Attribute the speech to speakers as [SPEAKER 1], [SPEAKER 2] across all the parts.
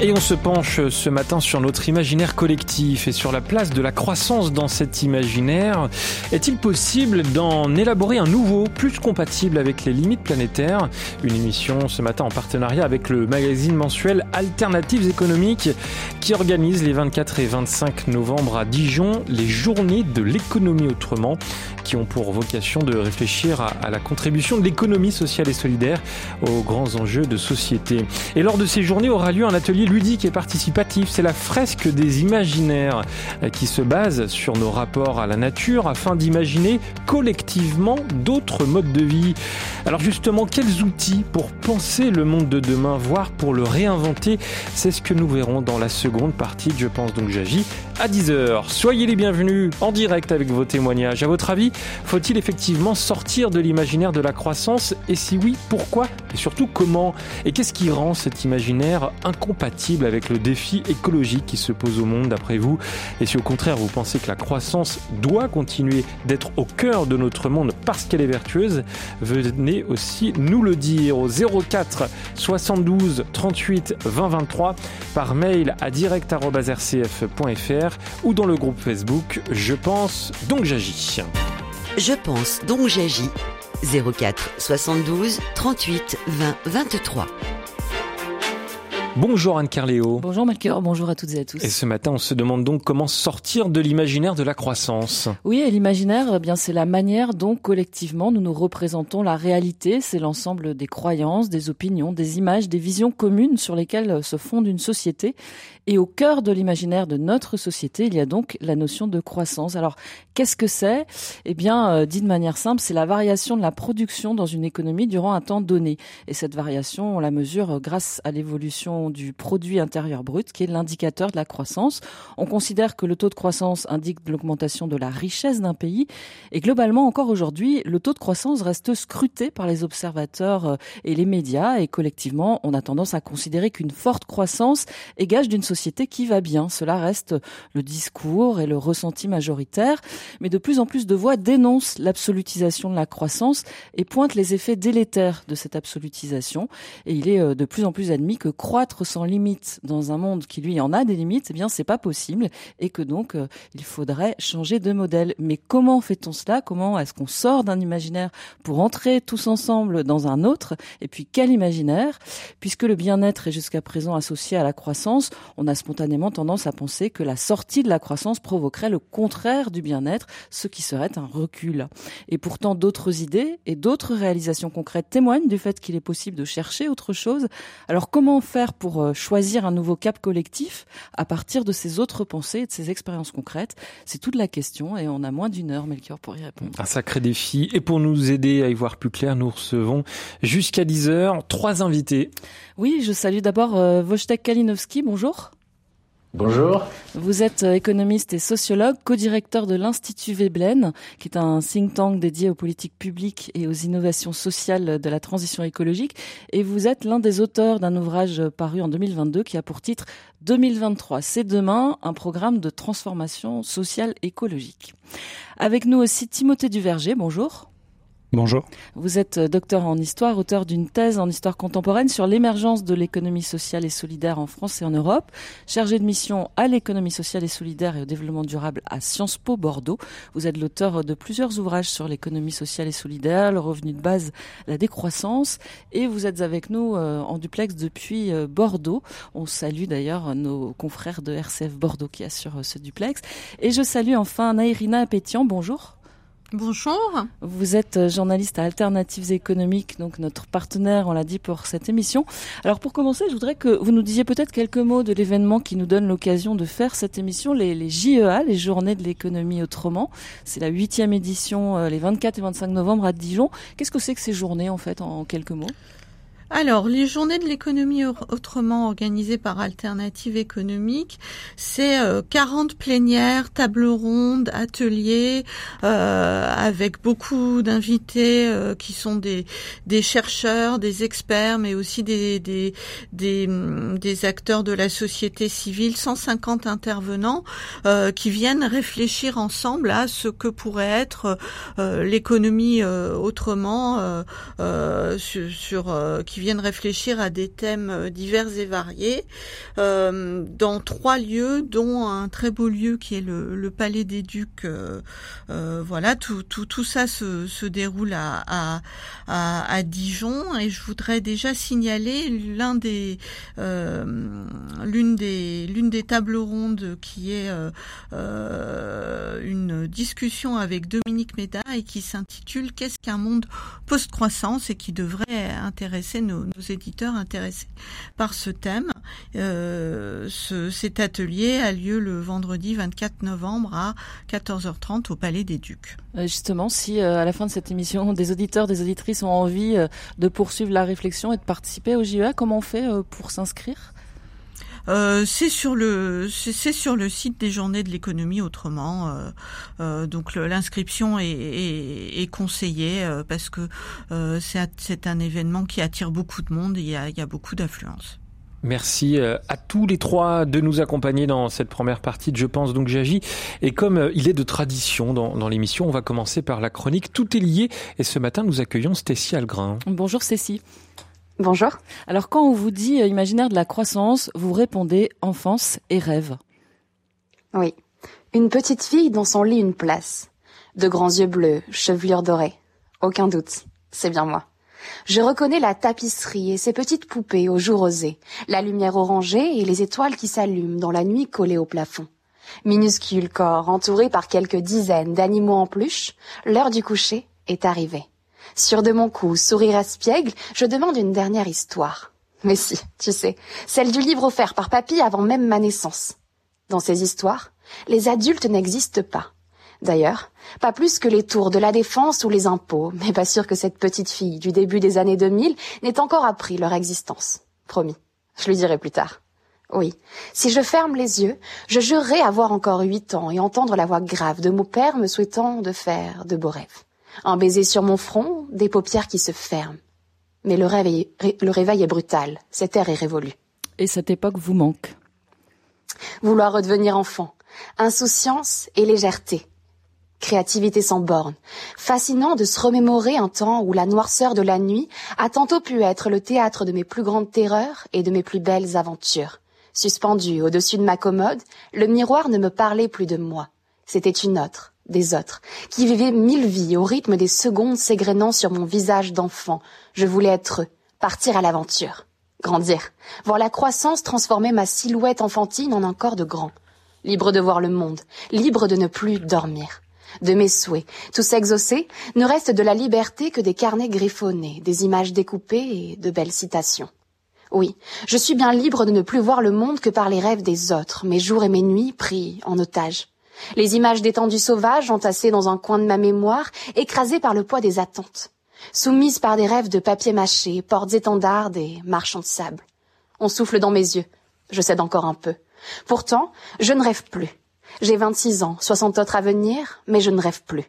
[SPEAKER 1] Et on se penche ce matin sur notre imaginaire collectif et sur la place de la croissance dans cet imaginaire. Est-il possible d'en élaborer un nouveau, plus compatible avec les limites planétaires? Une émission ce matin en partenariat avec le magazine mensuel Alternatives économiques qui organise les 24 et 25 novembre à Dijon les journées de l'économie autrement qui ont pour vocation de réfléchir à, la contribution de l'économie sociale et solidaire aux grands enjeux de société. Et lors de ces journées aura lieu un atelier ludique et participatif. C'est la fresque des imaginaires euh, qui se base sur nos rapports à la nature afin d'imaginer collectivement d'autres modes de vie. Alors justement, quels outils pour penser le monde de demain, voire pour le réinventer? C'est ce que nous verrons dans la seconde partie de Je pense donc j'agis à 10h. Soyez les bienvenus en direct avec vos témoignages. À votre avis, faut-il effectivement sortir de l'imaginaire de la croissance? Et si oui, pourquoi? Et surtout comment? Et qu'est-ce qui rend cet imaginaire incompatible? Avec le défi écologique qui se pose au monde d'après vous? Et si au contraire vous pensez que la croissance doit continuer d'être au cœur de notre monde parce qu'elle est vertueuse, venez aussi nous le dire au 04 72 38 20 23 par mail à direct.rcf.fr ou dans le groupe Facebook Je pense donc j'agis.
[SPEAKER 2] Je pense donc j'agis 04 72 38 20 23.
[SPEAKER 1] Bonjour Anne Carléo.
[SPEAKER 3] Bonjour Melchior, bonjour à toutes et à tous.
[SPEAKER 1] Et ce matin, on se demande donc comment sortir de l'imaginaire de la croissance.
[SPEAKER 3] Oui, et l'imaginaire, eh bien c'est la manière dont collectivement nous nous représentons la réalité, c'est l'ensemble des croyances, des opinions, des images, des visions communes sur lesquelles se fonde une société. Et au cœur de l'imaginaire de notre société, il y a donc la notion de croissance. Alors, qu'est-ce que c'est? Eh bien, euh, dit de manière simple, c'est la variation de la production dans une économie durant un temps donné. Et cette variation, on la mesure grâce à l'évolution du produit intérieur brut, qui est l'indicateur de la croissance. On considère que le taux de croissance indique l'augmentation de la richesse d'un pays. Et globalement, encore aujourd'hui, le taux de croissance reste scruté par les observateurs euh, et les médias. Et collectivement, on a tendance à considérer qu'une forte croissance est gage d'une société qui va bien. Cela reste le discours et le ressenti majoritaire. Mais de plus en plus de voix dénoncent l'absolutisation de la croissance et pointent les effets délétères de cette absolutisation. Et il est euh, de plus en plus admis que croître sans limite dans un monde qui lui en a des limites, eh bien c'est pas possible et que donc euh, il faudrait changer de modèle. Mais comment fait-on cela? Comment est-ce qu'on sort d'un imaginaire pour entrer tous ensemble dans un autre? Et puis quel imaginaire? Puisque le bien-être est jusqu'à présent associé à la croissance, on a spontanément tendance à penser que la sortie de la croissance provoquerait le contraire du bien-être, ce qui serait un recul. Et pourtant d'autres idées et d'autres réalisations concrètes témoignent du fait qu'il est possible de chercher autre chose. Alors comment faire pour euh, choisir un nouveau cap collectif à partir de ces autres pensées et de ces expériences concrètes? C'est toute la question et on a moins d'une heure, Melchior, pour y répondre.
[SPEAKER 1] Un sacré défi. Et pour nous aider à y voir plus clair, nous recevons jusqu'à 10 heures trois invités.
[SPEAKER 3] Oui, je salue d'abord euh, Wojtek Kalinowski. Bonjour.
[SPEAKER 4] Bonjour.
[SPEAKER 3] Vous êtes euh, économiste et sociologue, co-directeur de l'Institut Veblen, qui est un think tank dédié aux politiques publiques et aux innovations sociales de la transition écologique. Et vous êtes l'un des auteurs d'un ouvrage paru en 2022 qui a pour titre 2023, c'est demain, un programme de transformation sociale écologique. Avec nous aussi Timothée Duverger, bonjour.
[SPEAKER 5] Bonjour.
[SPEAKER 3] Vous êtes euh, docteur en histoire, auteur d'une thèse en histoire contemporaine sur l'émergence de l'économie sociale et solidaire en France et en Europe, chargé de mission à l'économie sociale et solidaire et au développement durable à Sciences Po Bordeaux. Vous êtes l'auteur de plusieurs ouvrages sur l'économie sociale et solidaire, le revenu de base, la décroissance, et vous êtes avec nous euh, en duplex depuis euh, Bordeaux. On salue d'ailleurs nos confrères de RCF Bordeaux qui assurent ce duplex. Et je salue enfin Nairina Pétian. Bonjour.
[SPEAKER 6] Bonjour.
[SPEAKER 3] Vous êtes euh, journaliste à Alternatives économiques, donc notre partenaire, on l'a dit, pour cette émission. Alors pour commencer, je voudrais que vous nous disiez peut-être quelques mots de l'événement qui nous donne l'occasion de faire cette émission, les, JEA, les Journées de l'économie autrement. C'est la huitième édition, euh, les 24 et 25 novembre à Dijon. Qu'est-ce que c'est que ces journées, en fait, en quelques mots?
[SPEAKER 7] Alors, les journées de l'économie autrement organisées par Alternative économique, c'est 40 euh, plénières, tables rondes, ateliers, euh, avec beaucoup d'invités euh, qui sont des, chercheurs, des experts, mais aussi des, des acteurs de la société civile, 150 intervenants qui viennent réfléchir ensemble à ce que pourrait être l'économie autrement sur, sur qui viennent réfléchir à des thèmes euh, divers et variés euh, dans trois lieux, dont un très beau lieu qui est le, Palais des Ducs. Euh, voilà, tout, tout, tout ça se, se déroule à, à, à, Dijon et je voudrais déjà signaler l'un des l'une des l'une des tables rondes qui est une discussion avec Dominique Méda et qui s'intitule Qu'est-ce qu'un monde post-croissance? et qui devrait intéresser nos, éditeurs intéressés par ce thème. Euh, cet atelier a lieu le vendredi 24 novembre à 14h30 au Palais des Ducs.
[SPEAKER 3] Euh, justement, si euh, à la fin de cette émission, des auditeurs, des auditrices ont envie de poursuivre la réflexion et de participer au JEA, comment on fait pour s'inscrire?
[SPEAKER 7] Euh, c'est sur le c'est sur le site des Journées de l'économie autrement. Euh, euh, donc l'inscription est, est, est, conseillée parce que c'est un événement qui attire beaucoup de monde. Et il y a, il y a beaucoup d'affluence.
[SPEAKER 1] Merci à tous les trois de nous accompagner dans cette première partie de Je pense donc j'agis. Et comme il est de tradition dans, dans l'émission, on va commencer par la chronique Tout est lié. Et ce matin, nous accueillons Stécie Algrin.
[SPEAKER 3] Bonjour Stécie.
[SPEAKER 4] Bonjour.
[SPEAKER 3] Alors quand on vous dit euh, imaginaire de la croissance, vous répondez enfance et rêve.
[SPEAKER 4] Oui. Une petite fille dans son lit une place. De grands yeux bleus, chevelure dorée. Aucun doute, c'est bien moi. Je reconnais la tapisserie et ses petites poupées aux joues rosées, la lumière orangée et les étoiles qui s'allument dans la nuit collée au plafond. Minuscule corps entouré par quelques dizaines d'animaux en peluche, l'heure du coucher est arrivée. Sur de mon cou, sourire espiègle, je demande une dernière histoire. Mais si, tu sais, celle du livre offert par papy avant même ma naissance. Dans ces histoires, les adultes n'existent pas. D'ailleurs, pas plus que les tours de la défense ou les impôts, mais pas sûr que cette petite fille du début des années 2000 n'ait encore appris leur existence. Promis, je lui dirai plus tard. Oui, si je ferme les yeux, je jurerai avoir encore huit ans et entendre la voix grave de mon père me souhaitant de faire de beaux rêves. Un baiser sur mon front, des paupières qui se ferment. Mais le réveil, le réveil est brutal, cette ère est révolue.
[SPEAKER 3] Et cette époque vous manque?
[SPEAKER 4] Vouloir redevenir enfant, insouciance et légèreté, créativité sans borne, fascinant de se remémorer un temps où la noirceur de la nuit a tantôt pu être le théâtre de mes plus grandes terreurs et de mes plus belles aventures. Suspendu au-dessus de ma commode, le miroir ne me parlait plus de moi. C'était une autre, des autres, qui vivaient mille vies au rythme des secondes s'égrenant sur mon visage d'enfant. Je voulais être eux, partir à l'aventure, grandir, voir la croissance transformer ma silhouette enfantine en un corps de grand, libre de voir le monde, libre de ne plus dormir. De mes souhaits, tous exaucés, ne reste de la liberté que des carnets griffonnés, des images découpées et de belles citations. Oui, je suis bien libre de ne plus voir le monde que par les rêves des autres, mes jours et mes nuits pris en otage. Les images d'étendues sauvages entassées dans un coin de ma mémoire, écrasées par le poids des attentes. Soumises par des rêves de papier mâché, portes étendardes et marchands de sable. On souffle dans mes yeux. Je cède encore un peu. Pourtant, je ne rêve plus. J'ai vingt-six ans, soixante autres à venir, mais je ne rêve plus.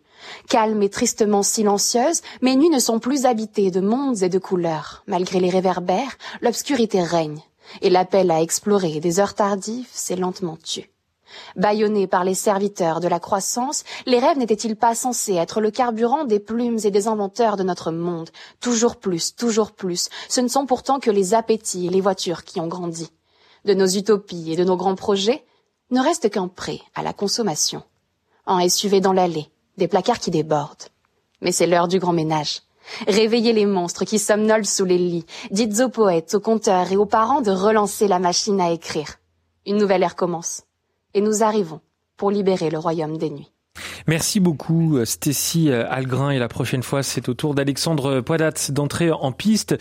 [SPEAKER 4] Calme et tristement silencieuse, mes nuits ne sont plus habitées de mondes et de couleurs. Malgré les réverbères, l'obscurité règne. Et l'appel à explorer des heures tardives s'est lentement tué. Bâillonnés par les serviteurs de la croissance, les rêves n'étaient-ils pas censés être le carburant des plumes et des inventeurs de notre monde? Toujours plus, toujours plus. Ce ne sont pourtant que les appétits et les voitures qui ont grandi. De nos utopies et de nos grands projets, ne reste qu'un prêt à la consommation. Un SUV dans l'allée, des placards qui débordent. Mais c'est l'heure du grand ménage. Réveillez les monstres qui somnolent sous les lits. Dites aux poètes, aux conteurs et aux parents de relancer la machine à écrire. Une nouvelle ère commence et nous arrivons pour libérer le royaume des nuits.
[SPEAKER 1] Merci beaucoup Stécie Algrin et la prochaine fois c'est au tour d'Alexandre Poidat d'entrer en piste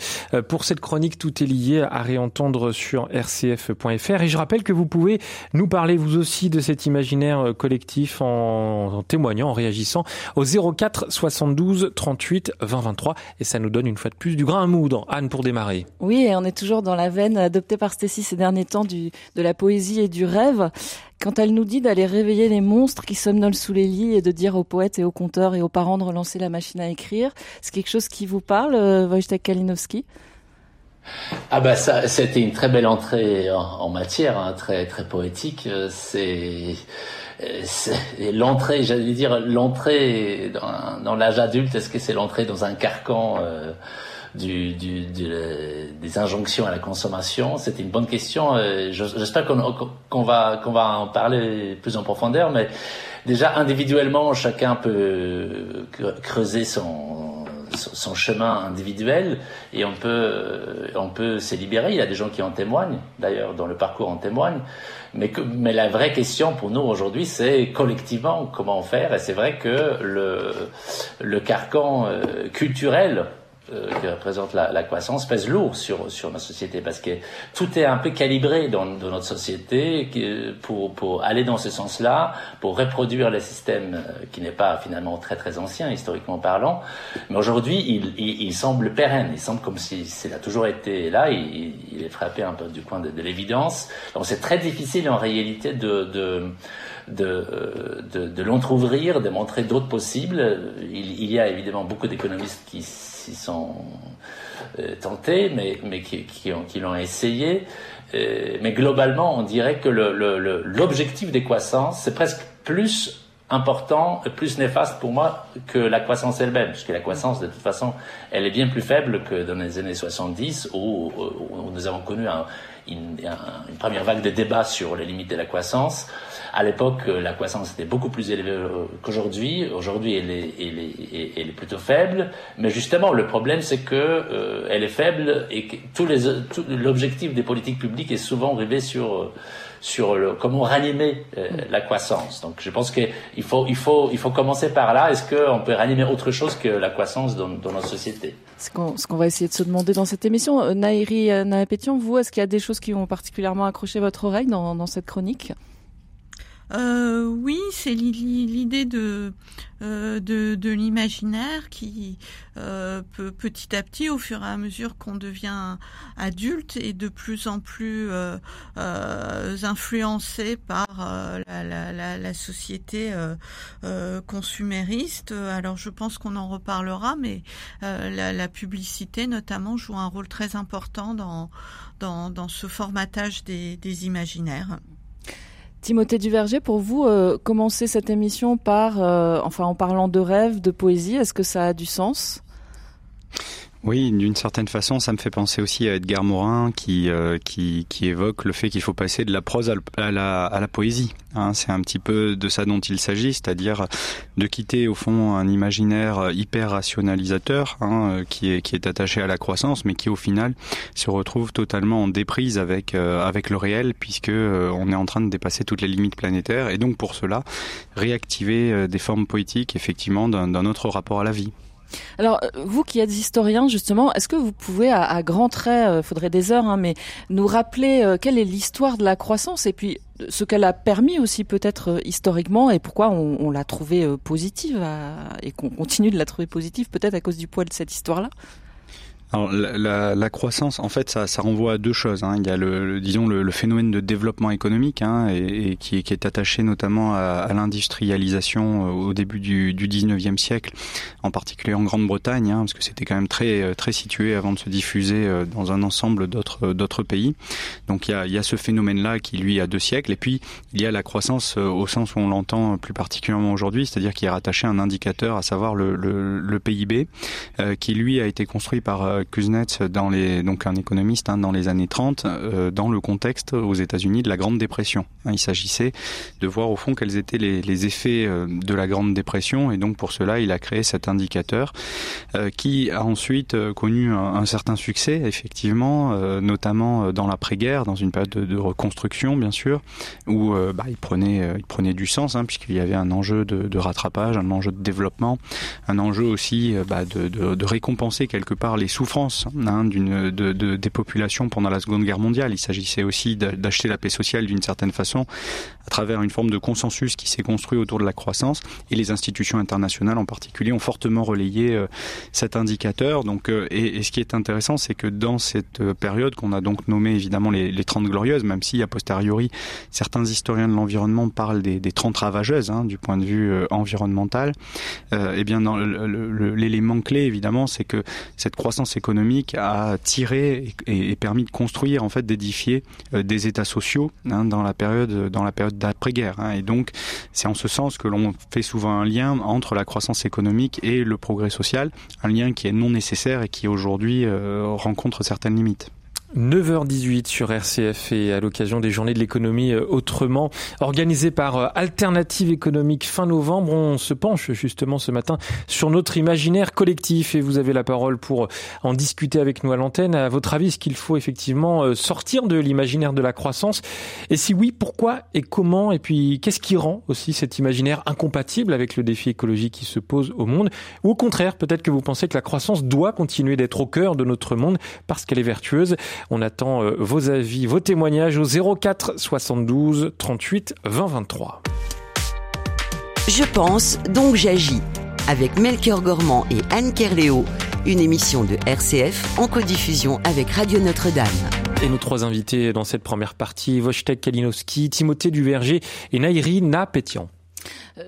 [SPEAKER 1] pour cette chronique Tout est lié à réentendre sur rcf.fr et je rappelle que vous pouvez nous parler vous aussi de cet imaginaire collectif en, témoignant, en réagissant au 04 72 38 20 23 et ça nous donne une fois de plus du grain à moudre. Anne pour démarrer.
[SPEAKER 3] Oui et on est toujours dans la veine adoptée par Stécie ces derniers temps du, de la poésie et du rêve quand elle nous dit d'aller réveiller les monstres qui somnolent sous les lits et de dire aux poètes et aux conteurs et aux parents de relancer la machine à écrire, c'est quelque chose qui vous parle, euh, Wojtek Kalinowski?
[SPEAKER 5] Ah bah ça, c'était une très belle entrée en, matière, hein, très très poétique. Euh, c'est l'entrée, j'allais dire l'entrée dans, l'âge adulte. Est-ce que c'est l'entrée dans un carcan euh, des injonctions à la consommation C'était une bonne question. Euh, j'espère qu'on va, va en parler plus en profondeur, mais déjà individuellement, chacun peut creuser son, son chemin individuel et on peut, on peut se libérer. Il y a des gens qui en témoignent, d'ailleurs, dans le parcours en témoignent. Mais, la vraie question pour nous aujourd'hui, c'est collectivement comment faire? Et c'est vrai que le, le carcan euh, culturel euh, qui représente la, la, croissance pèse lourd sur sur notre société parce que tout est un peu calibré dans, dans notre société pour pour aller dans ce sens-là, pour reproduire le système euh, qui n'est pas finalement très très ancien historiquement parlant, mais aujourd'hui il, il, il, semble pérenne, il semble comme si s'il a toujours été là, il, il, est frappé un peu du coin de, de l'évidence. Donc c'est très difficile en réalité de, de de, de, de l'entrouvrir, de montrer d'autres possibles. Il, il, y a évidemment beaucoup d'économistes qui s'y sont euh, tentés, mais, mais qui, ont, qui l'ont essayé. Euh, mais globalement, on dirait que l'objectif des croissances, c'est presque plus important, plus néfaste pour moi que la croissance elle-même, puisque la croissance, de toute façon, elle est bien plus faible que dans les années 70, où, où nous avons connu un, une, une, première vague de débats sur les limites de la croissance. À l'époque, euh, la croissance était beaucoup plus élevée euh, qu'aujourd'hui. Aujourd'hui, elle est, elle, est, elle est plutôt faible. Mais justement, le problème, c'est que euh, elle est faible et que tous les, tout, l'objectif des politiques publiques est souvent rêvé sur sur le, comment ranimer euh, la croissance. Donc, je pense qu'il faut il faut il faut commencer par là. Est-ce qu'on peut ranimer autre chose que la croissance dans, dans notre société?
[SPEAKER 3] Ce qu'on ce qu'on va essayer de se demander dans cette émission, Nairi Naapétion, vous, est-ce qu'il y a des choses qui ont particulièrement accroché votre oreille dans, dans cette chronique?
[SPEAKER 7] Euh, oui, c'est l'idée de, euh, de, de l'imaginaire qui euh, peut petit à petit, au fur et à mesure qu'on devient adulte, et de plus en plus euh, influencé par la, la, la, société consumériste. Alors je pense qu'on en reparlera, mais la, la, publicité notamment joue un rôle très important dans, dans, ce formatage des imaginaires.
[SPEAKER 3] Timothée Duverger, pour vous, euh, commencer cette émission par, euh, enfin, en parlant de rêve, de poésie, est-ce que ça a du sens?
[SPEAKER 6] Oui, d'une certaine façon, ça me fait penser aussi à Edgar Morin qui, euh, qui, qui, évoque le fait qu'il faut passer de la prose à la, à la poésie. Hein, c'est un petit peu de ça dont il s'agit, c'est-à-dire de quitter au fond un imaginaire hyper rationalisateur hein, qui, est, qui est attaché à la croissance, mais qui au final se retrouve totalement en déprise avec, euh, avec le réel, puisque euh, on est en train de dépasser toutes les limites planétaires, et donc pour cela, réactiver euh, des formes poétiques, effectivement, d'un autre rapport à la vie.
[SPEAKER 3] Alors, euh, vous qui êtes historien, justement, est-ce que vous pouvez, à, grands traits, euh, faudrait des heures, hein, mais nous rappeler euh, quelle est l'histoire de la croissance et puis ce qu'elle a permis aussi peut-être historiquement et pourquoi on, l'a trouvée positive et qu'on continue de la trouver positive peut-être à cause du poids de cette histoire-là?
[SPEAKER 6] Alors, la, la, la, croissance, en fait, ça, ça, renvoie à deux choses. Hein. Il y a le, le disons le, le, phénomène de développement économique, hein, et, et qui, qui, est attaché notamment à, à l'industrialisation euh, au début du, du 19e siècle, en particulier en Grande-Bretagne, hein, parce que c'était quand même très euh, très situé avant de se diffuser euh, dans un ensemble d'autres d'autres pays. Donc il y a, il y a ce phénomène-là qui lui a deux siècles, et puis il y a la croissance au sens où on l'entend plus particulièrement aujourd'hui, c'est-à-dire qu'il est rattaché à un indicateur, à savoir le, le, le PIB, euh, qui lui a été construit par Kuznets, dans les, donc un économiste hein, dans les années 30, dans le contexte aux États-Unis de la Grande Dépression. Hein, il s'agissait de voir au fond quels étaient les, les, effets de la Grande Dépression, et donc pour cela, il a créé cet indicateur qui a ensuite connu un, certain succès, effectivement, notamment dans l'après-guerre, dans une période de, reconstruction, bien sûr, où bah, il prenait, il prenait du sens, hein, puisqu'il y avait un enjeu de, rattrapage, un enjeu de développement, un enjeu aussi bah, de, récompenser quelque part les souffrances hein, d'une de, de, des populations pendant la Seconde Guerre mondiale. Il s'agissait aussi d'acheter la paix sociale d'une certaine façon à travers une forme de consensus qui s'est construit autour de la croissance et les institutions internationales en particulier ont fortement relayé euh, cet indicateur. Donc, euh, et, ce qui est intéressant, c'est que dans cette euh, période qu'on a donc nommé évidemment les, les 30 glorieuses, même si a posteriori certains historiens de l'environnement parlent des, des 30 ravageuses hein, du point de vue environnemental, eh bien l'élément clé évidemment, c'est que cette croissance économique a tiré et, permis de construire en fait d'édifier euh, des États sociaux hein, dans la période dans la période d'après-guerre. Hein, et donc c'est en ce sens que l'on fait souvent un lien entre la croissance économique et le progrès social, un lien qui est non nécessaire et qui aujourd'hui euh, rencontre certaines limites.
[SPEAKER 1] 9h18 sur RCF et à l'occasion des journées de l'économie euh, autrement organisées par euh, Alternative économique fin novembre, on se penche justement ce matin sur notre imaginaire collectif et vous avez la parole pour en discuter avec nous à l'antenne. À votre avis, est-ce qu'il faut effectivement euh, sortir de l'imaginaire de la croissance? Et si oui, pourquoi et comment? Et puis qu'est-ce qui rend aussi cet imaginaire incompatible avec le défi écologique qui se pose au monde? Ou au contraire, peut-être que vous pensez que la croissance doit continuer d'être au cœur de notre monde parce qu'elle est vertueuse on attend euh, vos avis, vos témoignages au 04 72 38 20 23.
[SPEAKER 2] Je pense, donc j'agis. Avec Melchior Gormand et Anne Kerléo, une émission de RCF en codiffusion avec Radio Notre-Dame.
[SPEAKER 1] Et nos trois invités dans cette première partie, Wojtek Kalinowski, Timothée Duverger et Nairi Napétian.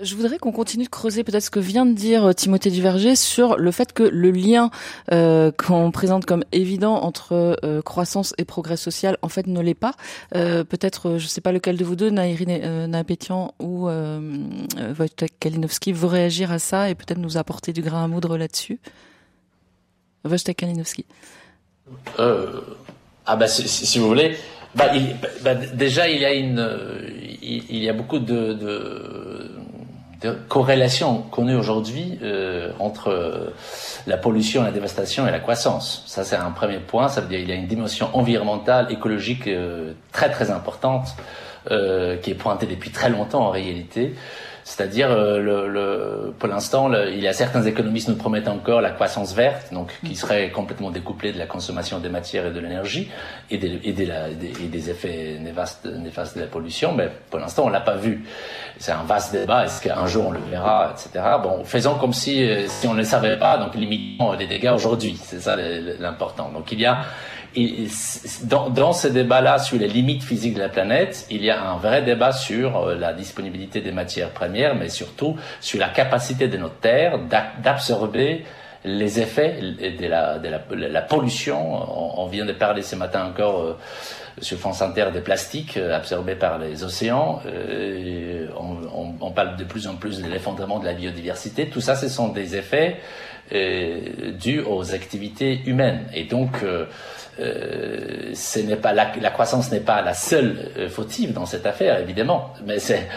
[SPEAKER 3] Je voudrais qu'on continue de creuser peut-être ce que vient de dire euh, Timothée Duverger sur le fait que le lien euh, qu'on présente comme évident entre euh, croissance et progrès social, en fait, ne l'est pas. Euh, peut-être, euh, je ne sais pas lequel de vous deux, Naïrine euh, Napétian ou euh, Wojtek Kalinowski, veut réagir à ça et peut-être nous apporter du grain à moudre là-dessus. Wojtek Kalinowski.
[SPEAKER 5] ah bah si, vous voulez, bah, bah, déjà il y a une, il, y a beaucoup de, de de corrélation connue aujourd'hui euh, entre la pollution, la dévastation et la croissance. Ça, c'est un premier point. Ça veut dire qu'il y a une dimension environnementale, écologique euh, très très importante euh, qui est pointée depuis très longtemps en réalité. C'est-à-dire, euh, le, le, pour l'instant, il y a certains économistes nous promettent encore la croissance verte, donc qui serait complètement découplée de la consommation des matières et de l'énergie et, des, et, des, et des effets néfastes, néfastes de la pollution, mais pour l'instant, on l'a pas vu. C'est un vaste débat. Est-ce qu'un jour on le verra, etc. Bon, faisons comme si si on ne le savait pas, donc limitons les dégâts aujourd'hui. C'est ça l'important. Donc il y a dans, dans ce débat-là sur les limites physiques de la planète, il y a un vrai débat sur euh, la disponibilité des matières premières, mais surtout sur la capacité de notre Terre d'absorber les effets de la, de la, la pollution. On, on, vient de parler ce matin encore euh, sur France Inter des plastiques euh, absorbés par les océans. Euh, on, on, on, parle de plus en plus de l'effondrement de la biodiversité. Tout ça, ce sont des effets euh, dus aux activités humaines. Et donc, euh, ce n'est pas la, croissance n'est pas la seule euh, fautive dans cette affaire, évidemment, mais c'est,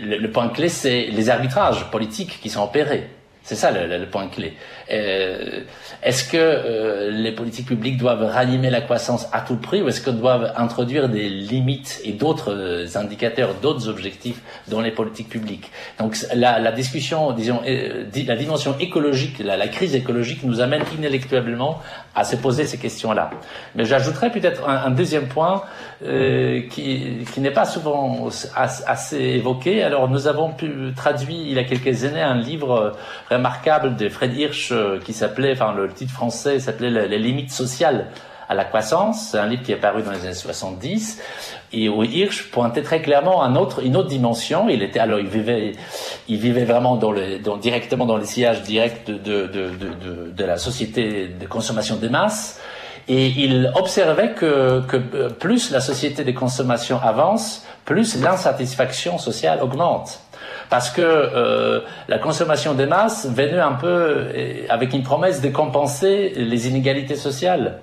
[SPEAKER 5] le, point clé, c'est les arbitrages politiques qui sont opérés. C'est ça le, point clé. Euh, est-ce que euh, les politiques publiques doivent ranimer la croissance à tout prix ou est-ce qu'elles doivent introduire des limites et d'autres euh, indicateurs, d'autres objectifs dans les politiques publiques? Donc la, la discussion, disons, la dimension écologique, la, crise écologique nous amène inéluctablement à se poser ces questions-là. Mais j'ajouterais peut-être un, deuxième point qui, qui n'est pas souvent assez évoqué. Alors nous avons pu traduire il y a quelques années un livre remarquable de Fred Hirsch qui s'appelait, enfin le titre français s'appelait Les limites sociales à la croissance. C'est un livre qui est paru dans les années 70 et où Hirsch pointait très clairement une autre dimension. Il était alors il vivait, il vivait vraiment dans directement dans les sillages directs de, de, la société de consommation des masses. Et il observait que, que plus la société de consommation avance, plus l'insatisfaction sociale augmente. Parce que euh, la consommation des masses venait un peu euh, avec une promesse de compenser les inégalités sociales,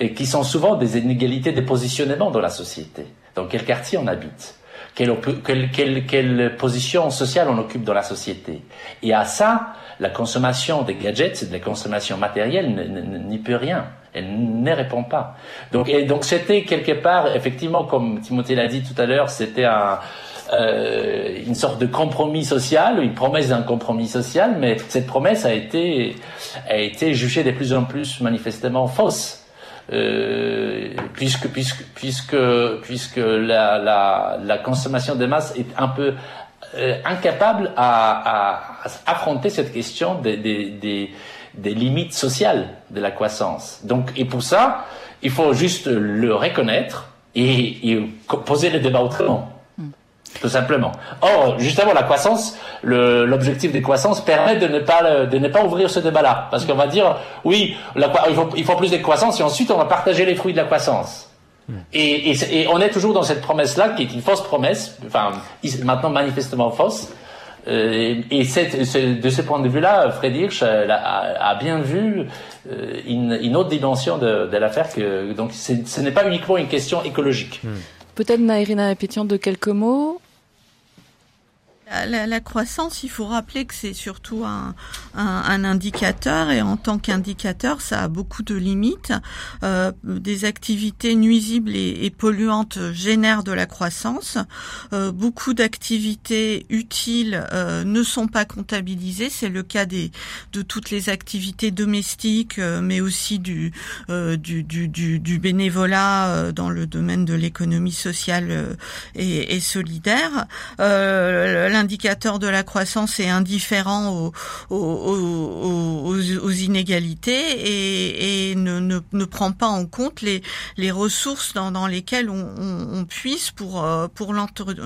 [SPEAKER 5] et qui sont souvent des inégalités de positionnement dans la société. Dans quel quartier on habite? Quelle, position sociale on occupe dans la société? Et à ça, la consommation des gadgets, de la consommation matérielle n'y peut rien. Elle ne répond pas. Et donc c'était quelque part, effectivement, comme Timothée l'a dit tout à l'heure, c'était un, euh, une sorte de compromis social, une promesse d'un compromis social, mais cette promesse a été, a été jugée de plus en plus manifestement fausse. Euh, puisque puisque puisque puisque la, la, la consommation de masse est un peu euh, incapable à, à, affronter cette question des, des, des, des, limites sociales de la croissance. Donc, et pour ça, il faut juste le reconnaître et, et poser le débat autrement. Tout simplement. Or, justement, la croissance, l'objectif des croissances permet de ne pas de ne pas ouvrir ce débat-là, parce qu'on va dire, oui, la, il, faut, il faut plus de croissance et ensuite on va partager les fruits de la croissance. Et, et, et, on est toujours dans cette promesse-là, qui est une fausse promesse, enfin maintenant manifestement fausse. Euh, et cette, de ce point de vue-là, Fred Hirsch a, a, bien vu euh, une, une, autre dimension de, de l'affaire. Que donc ce n'est pas uniquement une question écologique. Hmm.
[SPEAKER 3] Peut-être Nairina Pétion de quelques mots.
[SPEAKER 7] La, croissance, il faut rappeler que c'est surtout un, indicateur et en tant qu'indicateur, ça a beaucoup de limites. Euh, des activités nuisibles et, polluantes génèrent de la croissance. Euh, beaucoup d'activités utiles euh, ne sont pas comptabilisées. C'est le cas des, de toutes les activités domestiques, mais aussi du, bénévolat dans le domaine de l'économie sociale et solidaire l'indicateur de la croissance est indifférent aux, inégalités et, ne, prend pas en compte les, ressources dans, lesquelles on, puisse pour, euh,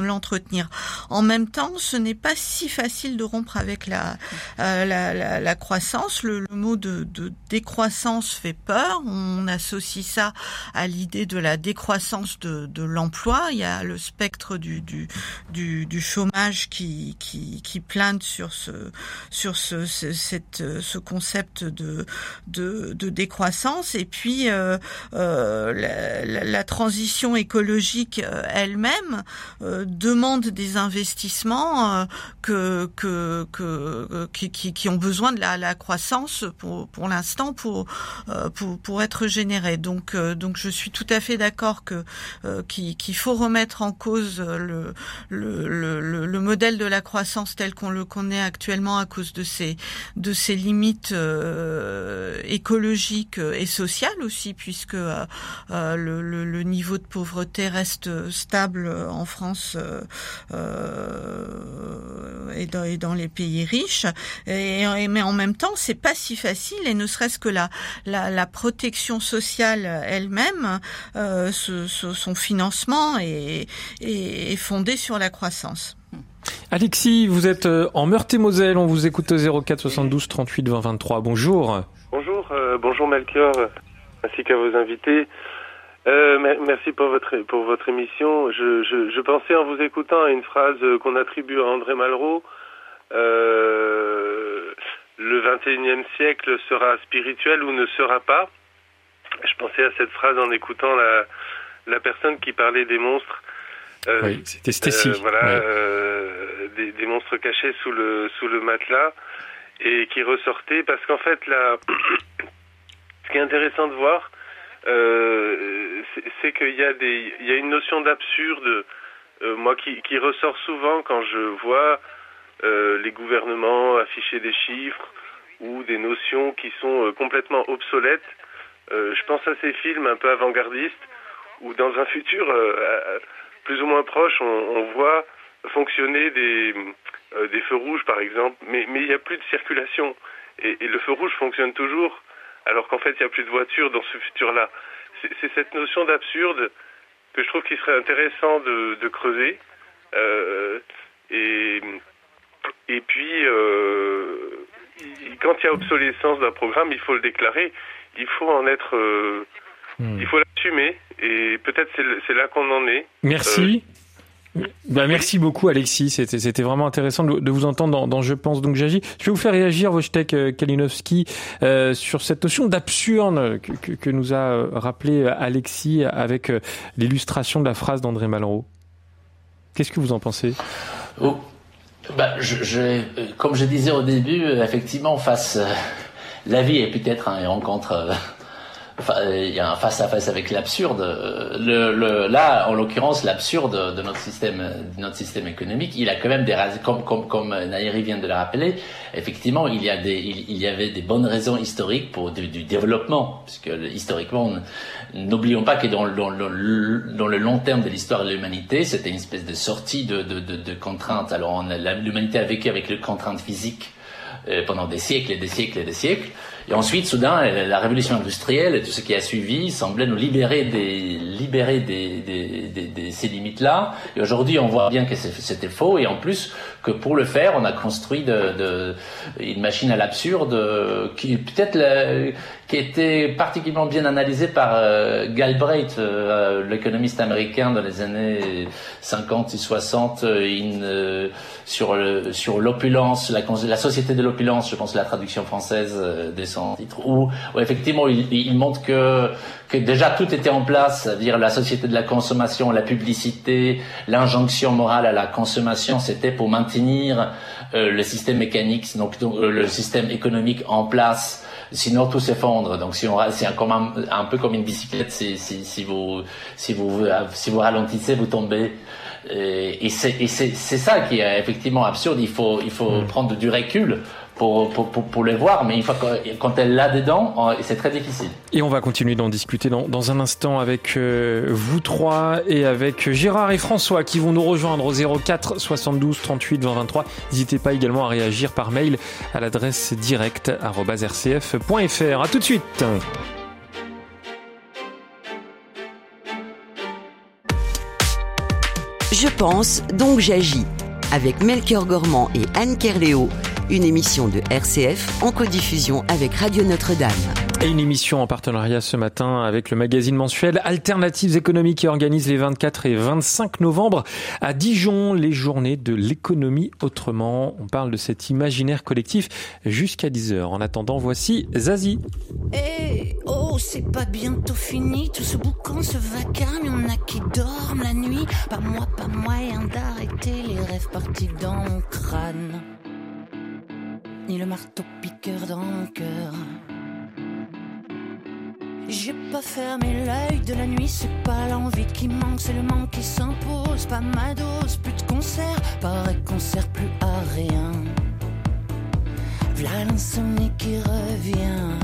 [SPEAKER 7] l'entretenir. En même temps, ce n'est pas si facile de rompre avec la, euh, la, croissance. Le, mot de, décroissance fait peur. On associe ça à l'idée de la décroissance de, l'emploi. Il y a le spectre du chômage qui qui, qui, sur ce sur ce, cette, ce concept de, de, de décroissance. Et puis euh, euh, la, transition écologique euh, elle-même demande des investissements que, que, que qui, ont besoin de la, croissance pour pour l'instant pour, pour pour être générés. Donc donc je suis tout à fait d'accord que qu'il faut remettre en cause le, le, le modèle de la croissance telle qu'on le connaît actuellement à cause de ces de ces limites euh, écologiques et sociales aussi, puisque euh, euh, le, le, le, niveau de pauvreté reste stable en France et dans, et, dans, les pays riches. Et, mais en même temps, c'est pas si facile, et ne serait-ce que la, la, la, protection sociale elle-même, ce, ce, son financement est, est, est fondé sur la croissance.
[SPEAKER 1] Alexis, vous êtes euh, en Meurthe-et-Moselle, on vous écoute au 04 72 38 20 23. Bonjour.
[SPEAKER 8] Bonjour, euh, bonjour Melchior, ainsi qu'à vos invités. Euh, merci pour votre pour votre émission. Je, je, pensais en vous écoutant à une phrase qu'on attribue à André Malraux. Le 21e siècle sera spirituel ou ne sera pas. Je pensais à cette phrase en écoutant la, la personne qui parlait des monstres.
[SPEAKER 1] Euh, oui, c'était.
[SPEAKER 8] Euh, voilà, euh, des, des, monstres cachés sous le sous le matelas et qui ressortaient parce qu'en fait là, ce qui est intéressant de voir, c'est qu'il y a des il y a une notion d'absurde, moi qui qui ressort souvent quand je vois les gouvernements afficher des chiffres ou des notions qui sont complètement obsolètes. je pense à ces films un peu avant-gardistes où dans un futur plus ou moins proche, on, on voit fonctionner des, euh, des feux rouges, par exemple, mais mais il n'y a plus de circulation. Et, et, le feu rouge fonctionne toujours, alors qu'en fait, il n'y a plus de voitures dans ce futur-là. C'est cette notion d'absurde que je trouve qu'il serait intéressant de, de creuser. Euh, et, et puis, euh, quand il y a obsolescence d'un programme, il faut le déclarer. Il faut en être euh, Hmm. Il faut l'assumer et peut-être c'est là qu'on en est.
[SPEAKER 1] Merci. Bah, merci beaucoup Alexis, c'était vraiment intéressant de, vous entendre dans, Je pense donc j'agis. Je vais vous faire réagir Wojtek euh, Kalinowski euh, sur cette notion d'absurde que, que, nous a euh, rappelé Alexis avec l'illustration de la phrase d'André Malraux. Qu'est-ce que vous en pensez?
[SPEAKER 5] Oh, bah, je, je, Comme je disais au début, effectivement, face la vie est peut-être un rencontre il y a un face-à-face avec l'absurde. Le, là, en l'occurrence, l'absurde de notre système, économique, il a quand même des comme comme comme Nairi vient de le rappeler. Effectivement, il y a des, il, y avait des bonnes raisons historiques pour du, du développement, puisque historiquement, n'oublions pas que dans, le long terme de l'histoire de l'humanité, c'était une espèce de sortie de, de, contraintes. Alors, l'humanité a vécu avec les contraintes physiques euh, pendant des siècles et des siècles et des siècles. Et ensuite, soudain, la révolution industrielle et tout ce qui a suivi semblait nous libérer des, libérer des, des, des, des ces limites-là. Et aujourd'hui, on voit bien que c'était faux. Et en plus, que pour le faire, on a construit de, de une machine à l'absurde euh, qui peut-être qui était particulièrement bien analysée par euh, Galbraith, euh, l'économiste américain dans les années 50 et 60, euh, sur le, sur l'opulence, la, société de l'opulence, je pense la traduction française de son titre, où, effectivement il montre que que déjà tout était en place, c'est-à-dire la société de la consommation, la publicité, l'injonction morale à la consommation, c'était pour maintenir euh, le système mécanique, donc, euh, le système économique en place. Sinon tout s'effondre. Donc si on c'est un, un, un, peu comme une bicyclette, si, si, si vous si vous si vous ralentissez, vous tombez. Et, et c'est ça qui est effectivement absurde. Il faut il faut mm. prendre du recul pour, pour, pour, pour, les voir, mais une fois quand elle l'a dedans, euh, c'est très difficile.
[SPEAKER 1] Et on va continuer d'en discuter dans, dans, un instant avec euh, vous trois et avec Gérard et François qui vont nous rejoindre au 04 72 38 20 23. N'hésitez pas également à réagir par mail à l'adresse direct.rcf.fr. À tout de suite.
[SPEAKER 2] Je pense, donc j'agis. Avec Melchior Gormand et Anne Kerléo une émission de RCF en codiffusion avec Radio Notre-Dame.
[SPEAKER 1] Et une émission en partenariat ce matin avec le magazine mensuel Alternatives économiques qui organise les 24 et 25 novembre à Dijon les journées de l'économie autrement. On parle de cet imaginaire collectif jusqu'à 10h. En attendant, voici Zazie.
[SPEAKER 9] Eh oh, c'est pas bientôt fini tout ce boucan, ce vacarme, y'en a qui dorment la nuit. Pas moi, pas moyen d'arrêter les rêves partis dans mon crâne ni le marteau piqueur dans mon cœur. J'ai pas fermé l'œil de la nuit, c'est pas l'envie qui manque, c'est le manque qui s'impose. Pas ma dose, plus de concert, pareil qu'on sert plus à rien. V'là l'insomnie qui revient.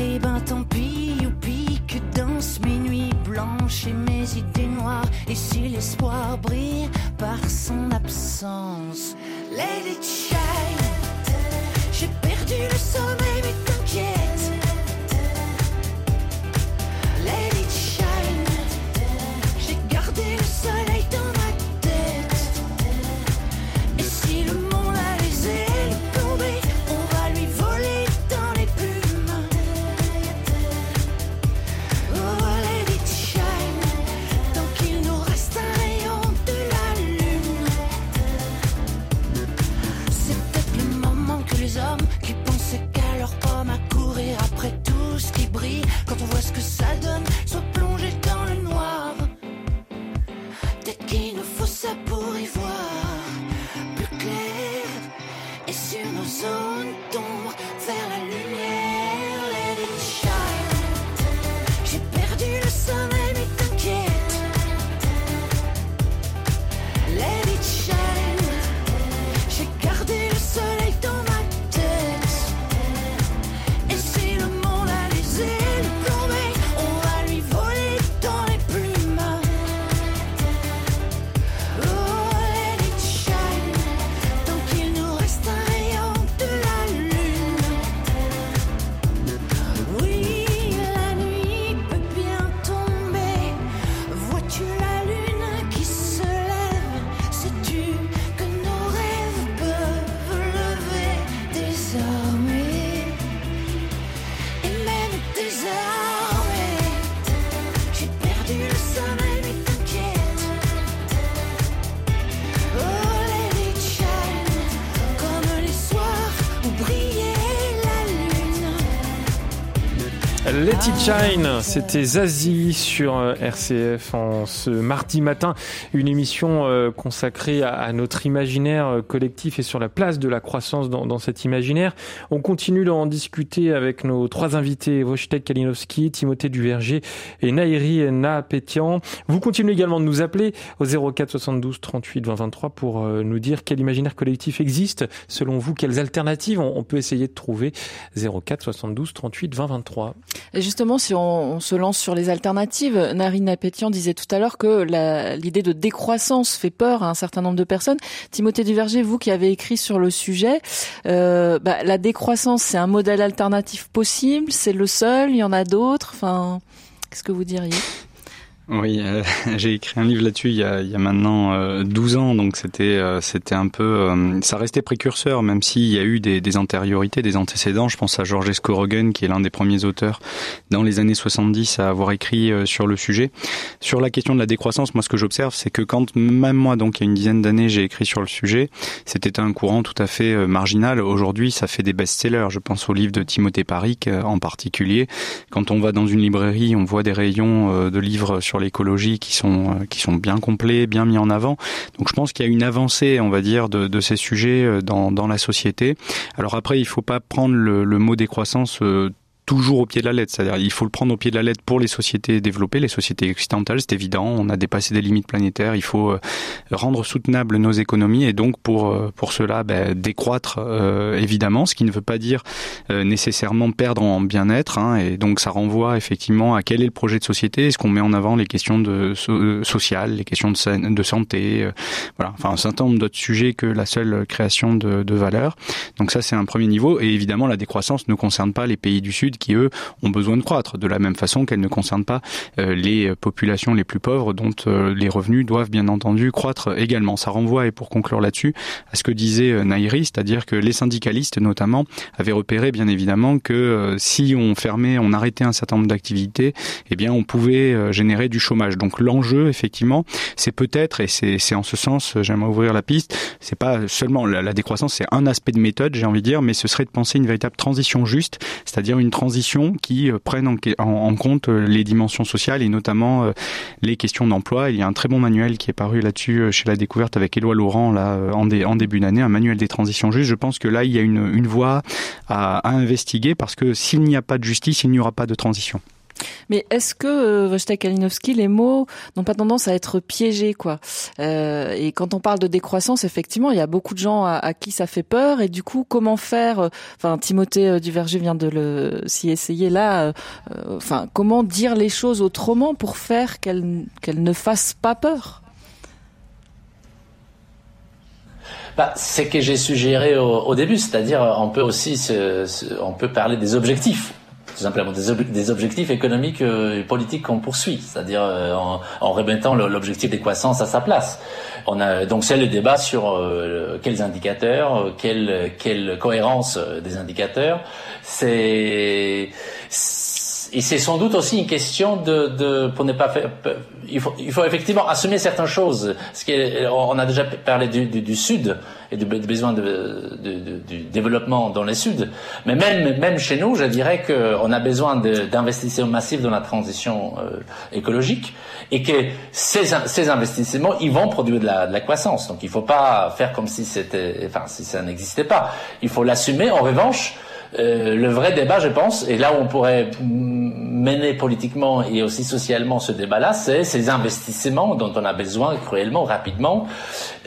[SPEAKER 9] Et eh ben tant pis, youpi, que danse mes nuits blanches et mes idées noires. Et si l'espoir brille par son absence, shine. J'ai feel so maybe Let It Shine,
[SPEAKER 1] c'était Zazie sur euh, RCF en ce mardi matin, une émission euh, consacrée à notre imaginaire euh, collectif et sur la place de la croissance dans, cet imaginaire. On continue d'en discuter avec nos trois invités, Wojtek Kalinowski, Timothée Duverger et Nairi Napétian. Vous continuez également de nous appeler au 04 72 38 20 23 pour nous dire quel imaginaire collectif existe. Selon vous, quelles alternatives on, peut essayer de trouver 04 72 38 20 23.
[SPEAKER 3] Et si on, se lance sur les alternatives, Narina Pétian disait tout à l'heure que l'idée de décroissance fait peur à un certain nombre de personnes. Timothée Duverger, vous qui avez écrit sur le sujet, euh, bah, la décroissance, c'est un modèle alternatif possible, c'est le seul, il y en a d'autres. Enfin, qu'est-ce que vous diriez?
[SPEAKER 6] Oui, euh, j'ai écrit un livre là-dessus il, y a, il y a maintenant euh, 12 ans, donc c'était euh, c'était un peu, euh, ça restait précurseur, même s'il y a eu des, des, antériorités, des antécédents. Je pense à Georges Escorogen, qui est l'un des premiers auteurs dans les années 70 à avoir écrit sur le sujet. Sur la question de la décroissance, moi ce que j'observe, c'est que quand même moi, donc il y a une dizaine d'années, j'ai écrit sur le sujet, c'était un courant tout à fait marginal. Aujourd'hui, ça fait des best-sellers. Je pense au livre de Timothée Paric en particulier. Quand on va dans une librairie, on voit des rayons de livres sur l'écologie qui sont euh, qui sont bien complets, bien mis en avant. Donc je pense qu'il y a une avancée, on va dire, de, de ces sujets euh, dans, dans la société. Alors après, il faut pas prendre le, le mot décroissance euh, toujours au pied de la lettre. C'est-à-dire, il faut le prendre au pied de la lettre pour les sociétés développées, les sociétés occidentales, c'est évident. On a dépassé des limites planétaires. Il faut euh, rendre soutenables nos économies et donc pour euh, pour cela, ben, décroître euh, évidemment, ce qui ne veut pas dire nécessairement perdre en bien-être. Hein, et donc, ça renvoie effectivement à quel est le projet de société. Est-ce qu'on met en avant les questions de sociales, les questions de, santé, voilà. Enfin, un certain nombre d'autres sujets que la seule création de, de valeur. Donc ça, c'est un premier niveau. Et évidemment, la décroissance ne concerne pas les pays du Sud qui, eux, ont besoin de croître, de la même façon qu'elle ne concerne pas euh, les populations les plus pauvres, dont euh, les revenus doivent bien entendu croître également. Ça renvoie, et pour conclure là-dessus, à ce que disait euh, Nairi, c'est-à-dire que les syndicalistes, notamment, avaient repéré, bien évidemment, que si on fermait, on arrêtait un certain nombre d'activités, eh bien, on pouvait générer du chômage. Donc l'enjeu, effectivement, c'est peut-être, et c'est en ce sens, j'aimerais ouvrir la piste, c'est pas seulement la, la décroissance, c'est un aspect de méthode, j'ai envie de dire, mais ce serait de penser une véritable transition juste, c'est-à-dire une transition qui euh, prennent en, compte euh, les dimensions sociales et notamment euh, les questions d'emploi. Il y a un très bon manuel qui est paru là-dessus chez la découverte avec Éloi Laurent en, début d'année, un manuel des transitions justes. Je pense que là il y a une, voie à investiguer parce que s'il n'y a pas de justice, il n'y aura pas de transition.
[SPEAKER 3] Mais est-ce que euh, Wojtek Kalinowski, les mots n'ont pas tendance à être piégés, quoi? Euh, Et quand on parle de décroissance, effectivement, il y a beaucoup de gens à, qui ça fait peur. Et du coup, comment faire euh, Enfin, Timothée euh, Duverger vient de le s'y essayer là. Enfin, comment dire les choses autrement pour faire qu'elles qu'elles ne fassent pas peur?
[SPEAKER 5] Bah, c'est que j'ai suggéré au, début, c'est-à-dire on peut aussi on peut parler des objectifs tout simplement des, objectifs économiques et politiques qu'on poursuit, c'est-à-dire euh, en, remettant l'objectif des croissances à sa place. On a donc c'est le débat sur euh, quels indicateurs, quelle, quelle cohérence des indicateurs. C'est et c'est sans doute aussi une question de, de pour ne pas faire. Il faut, il faut effectivement assumer certaines choses. Ce qui on a déjà parlé du, du, du Sud et du, besoin de, de, du développement dans le Sud, mais même même chez nous, je dirais qu'on a besoin d'investissements massifs dans la transition euh, écologique et que ces, ces investissements, ils vont produire de la, de la croissance. Donc il ne faut pas faire comme si c'était, enfin si ça n'existait pas. Il faut l'assumer. En revanche euh, le vrai débat, je pense, et là où on pourrait mener politiquement et aussi socialement ce débat-là, c'est ces investissements dont on a besoin cruellement, rapidement,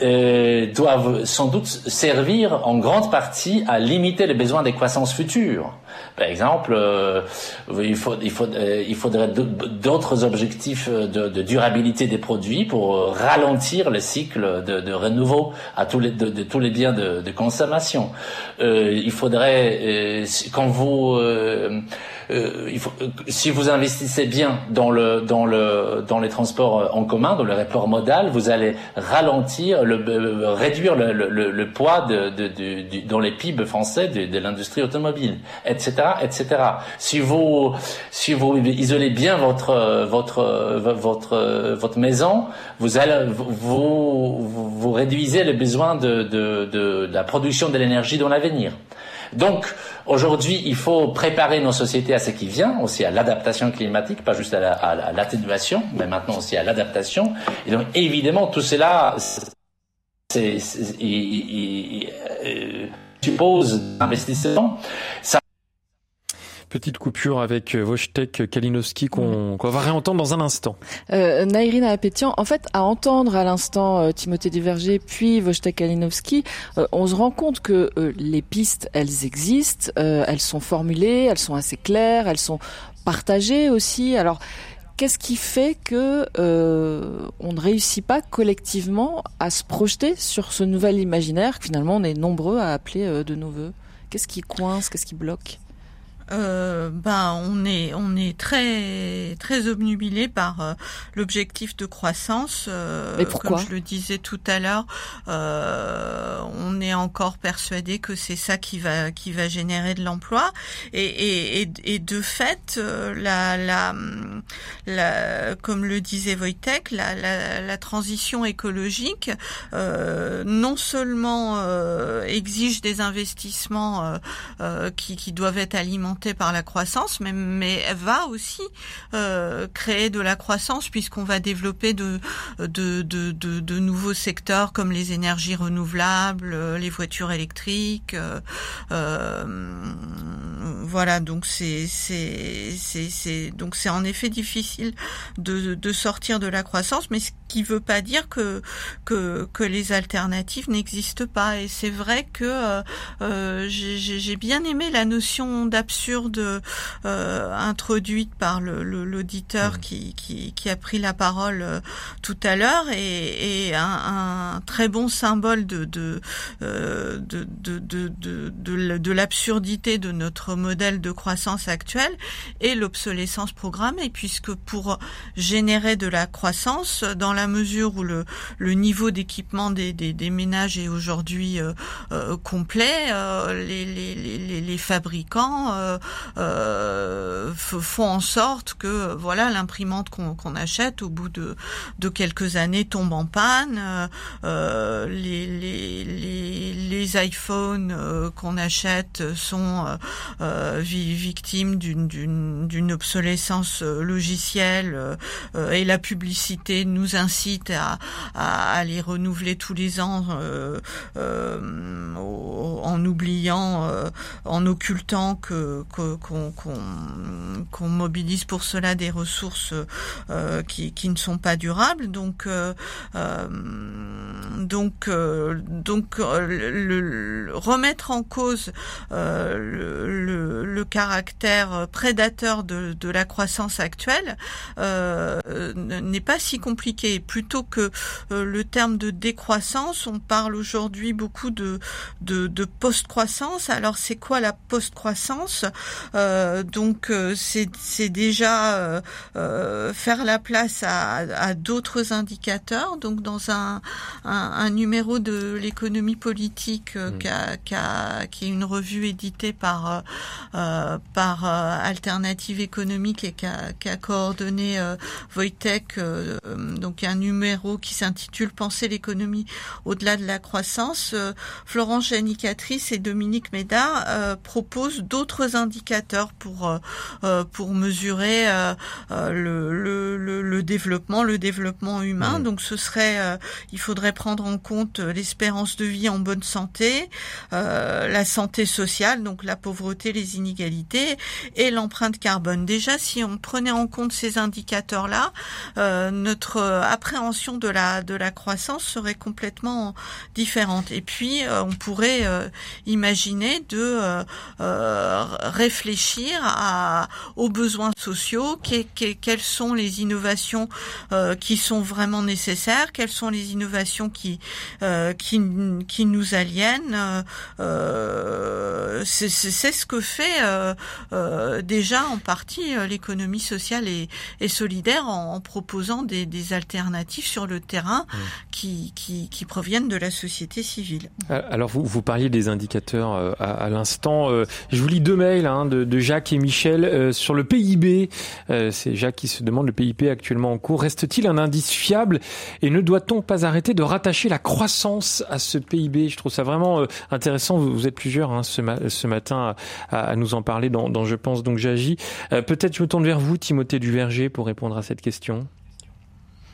[SPEAKER 5] euh, doivent sans doute servir en grande partie à limiter les besoins des croissances futures. Par exemple, euh, il, euh, faudrait d'autres objectifs de, de, durabilité des produits pour ralentir le cycle de, renouveau à tous les, de, de tous les biens de, consommation. Euh, il faudrait, quand vous euh, euh, si vous investissez bien dans le dans le dans les transports euh, en commun, dans le rapport modal, vous allez ralentir, le, réduire le, poids dans les PIB français de, l'industrie automobile, etc., etc. Si vous isolez bien votre maison, vous réduisez les besoins de, de la production de l'énergie dans l'avenir. Donc aujourd'hui, il faut préparer nos sociétés à ce qui vient, aussi à l'adaptation climatique, pas juste à l'atténuation, mais maintenant aussi à l'adaptation. Et donc évidemment, tout cela, c'est, suppose investissement.
[SPEAKER 1] Petite coupure avec euh, Wojtek Kalinowski qu'on va réentendre dans un instant.
[SPEAKER 3] Euh, Nairina Apétian, en fait, à entendre à l'instant euh, Timothée Desvergers puis Wojtek Kalinowski, euh, on se rend compte que les pistes, elles existent, elles sont formulées, elles sont assez claires, elles sont partagées aussi. Alors, qu'est-ce qui fait que on ne réussit pas collectivement à se projeter sur ce nouvel imaginaire que finalement on est nombreux à appeler de nos voeux? Qu'est-ce qui coince? Qu'est-ce qui bloque?
[SPEAKER 7] Euh, ben on est on est très très obnubilé par euh, l'objectif de croissance.
[SPEAKER 3] Euh, pourquoi
[SPEAKER 7] Comme je le disais tout à l'heure, on est encore persuadé que c'est ça qui va qui va générer de l'emploi et, et, et, et, de fait la, la, la comme le disait Wojtek, la, la, la transition écologique non seulement exige des investissements qui, qui doivent être alimentés par la croissance, mais, elle va aussi euh, créer de la croissance puisqu'on va développer de, nouveaux secteurs comme les énergies renouvelables, les voitures électriques. Euh, euh voilà, donc c'est c'est donc c'est en effet difficile de, de sortir de la croissance, mais ce qui veut pas dire que que que les alternatives n'existent pas. Et c'est vrai que euh, euh j'ai bien aimé la notion d'absurde euh, introduite par l'auditeur le, mmh. qui, qui, qui a pris la parole euh, tout à l'heure et, et un, un, très bon symbole de de de de de, de, de, de l'absurdité de notre modèle de croissance actuel et l'obsolescence programmée, puisque pour générer de la croissance, dans la mesure où le, niveau d'équipement des, ménages est aujourd'hui euh, euh, complet, euh, les, fabricants font en sorte que voilà l'imprimante qu'on achète au bout de, de quelques années tombe en panne, les, iPhones qu'on achète sont euh, victime d'une obsolescence logicielle et la publicité nous incite à, à, les renouveler tous les ans en oubliant, en occultant que qu'on mobilise pour cela des ressources qui, qui ne sont pas durables. Donc donc donc le, remettre en cause le le, caractère prédateur de, la croissance actuelle euh, n'est pas si compliqué. Plutôt que euh, le terme de décroissance, on parle aujourd'hui beaucoup de, de, de post-croissance. Alors c'est quoi la post-croissance? Euh, Donc euh, c'est déjà faire la place à, à d'autres indicateurs. Donc dans un, un, un numéro de l'économie politique mmh. qui, est une revue éditée par euh, par euh, Alternative économique et qui a, coordonné euh, Wojtek, donc un numéro qui s'intitule Penser l'économie au-delà de la croissance. Florence Janicatrice et Dominique Médard proposent d'autres indicateurs pour pour mesurer le, le, le, développement, le développement humain. Mmh. Donc ce serait, il faudrait prendre en compte l'espérance de vie en bonne santé, la santé sociale, donc la pauvreté, les inégalités et l'empreinte carbone. Déjà, si on prenait en compte ces indicateurs-là, euh, notre appréhension de la de la croissance serait complètement différente. Et puis, euh, on pourrait euh, imaginer de réfléchir à, aux besoins sociaux, quelles sont les innovations qui sont vraiment nécessaires, quelles sont les innovations qui qui, qui nous aliènent. c'est ce que fait euh, euh, déjà en partie euh, l'économie sociale et, solidaire en, proposant des, alternatives sur le terrain mmh. qui, qui, qui, proviennent de la société civile.
[SPEAKER 1] Alors vous, vous parliez des indicateurs à, à l'instant. je vous lis deux mails hein, de, de, Jacques et Michel sur le PIB. C'est Jacques qui se demande le PIB actuellement en cours. Reste-t-il un indice fiable et ne doit-on pas arrêter de rattacher la croissance à ce PIB Je trouve ça vraiment intéressant. Vous êtes plusieurs hein, ce, ce, matin à, à, nous en parler dans, dans Je pense donc j'agis. Peut-être je me tourne vers vous, Timothée Duverger, pour répondre à cette question.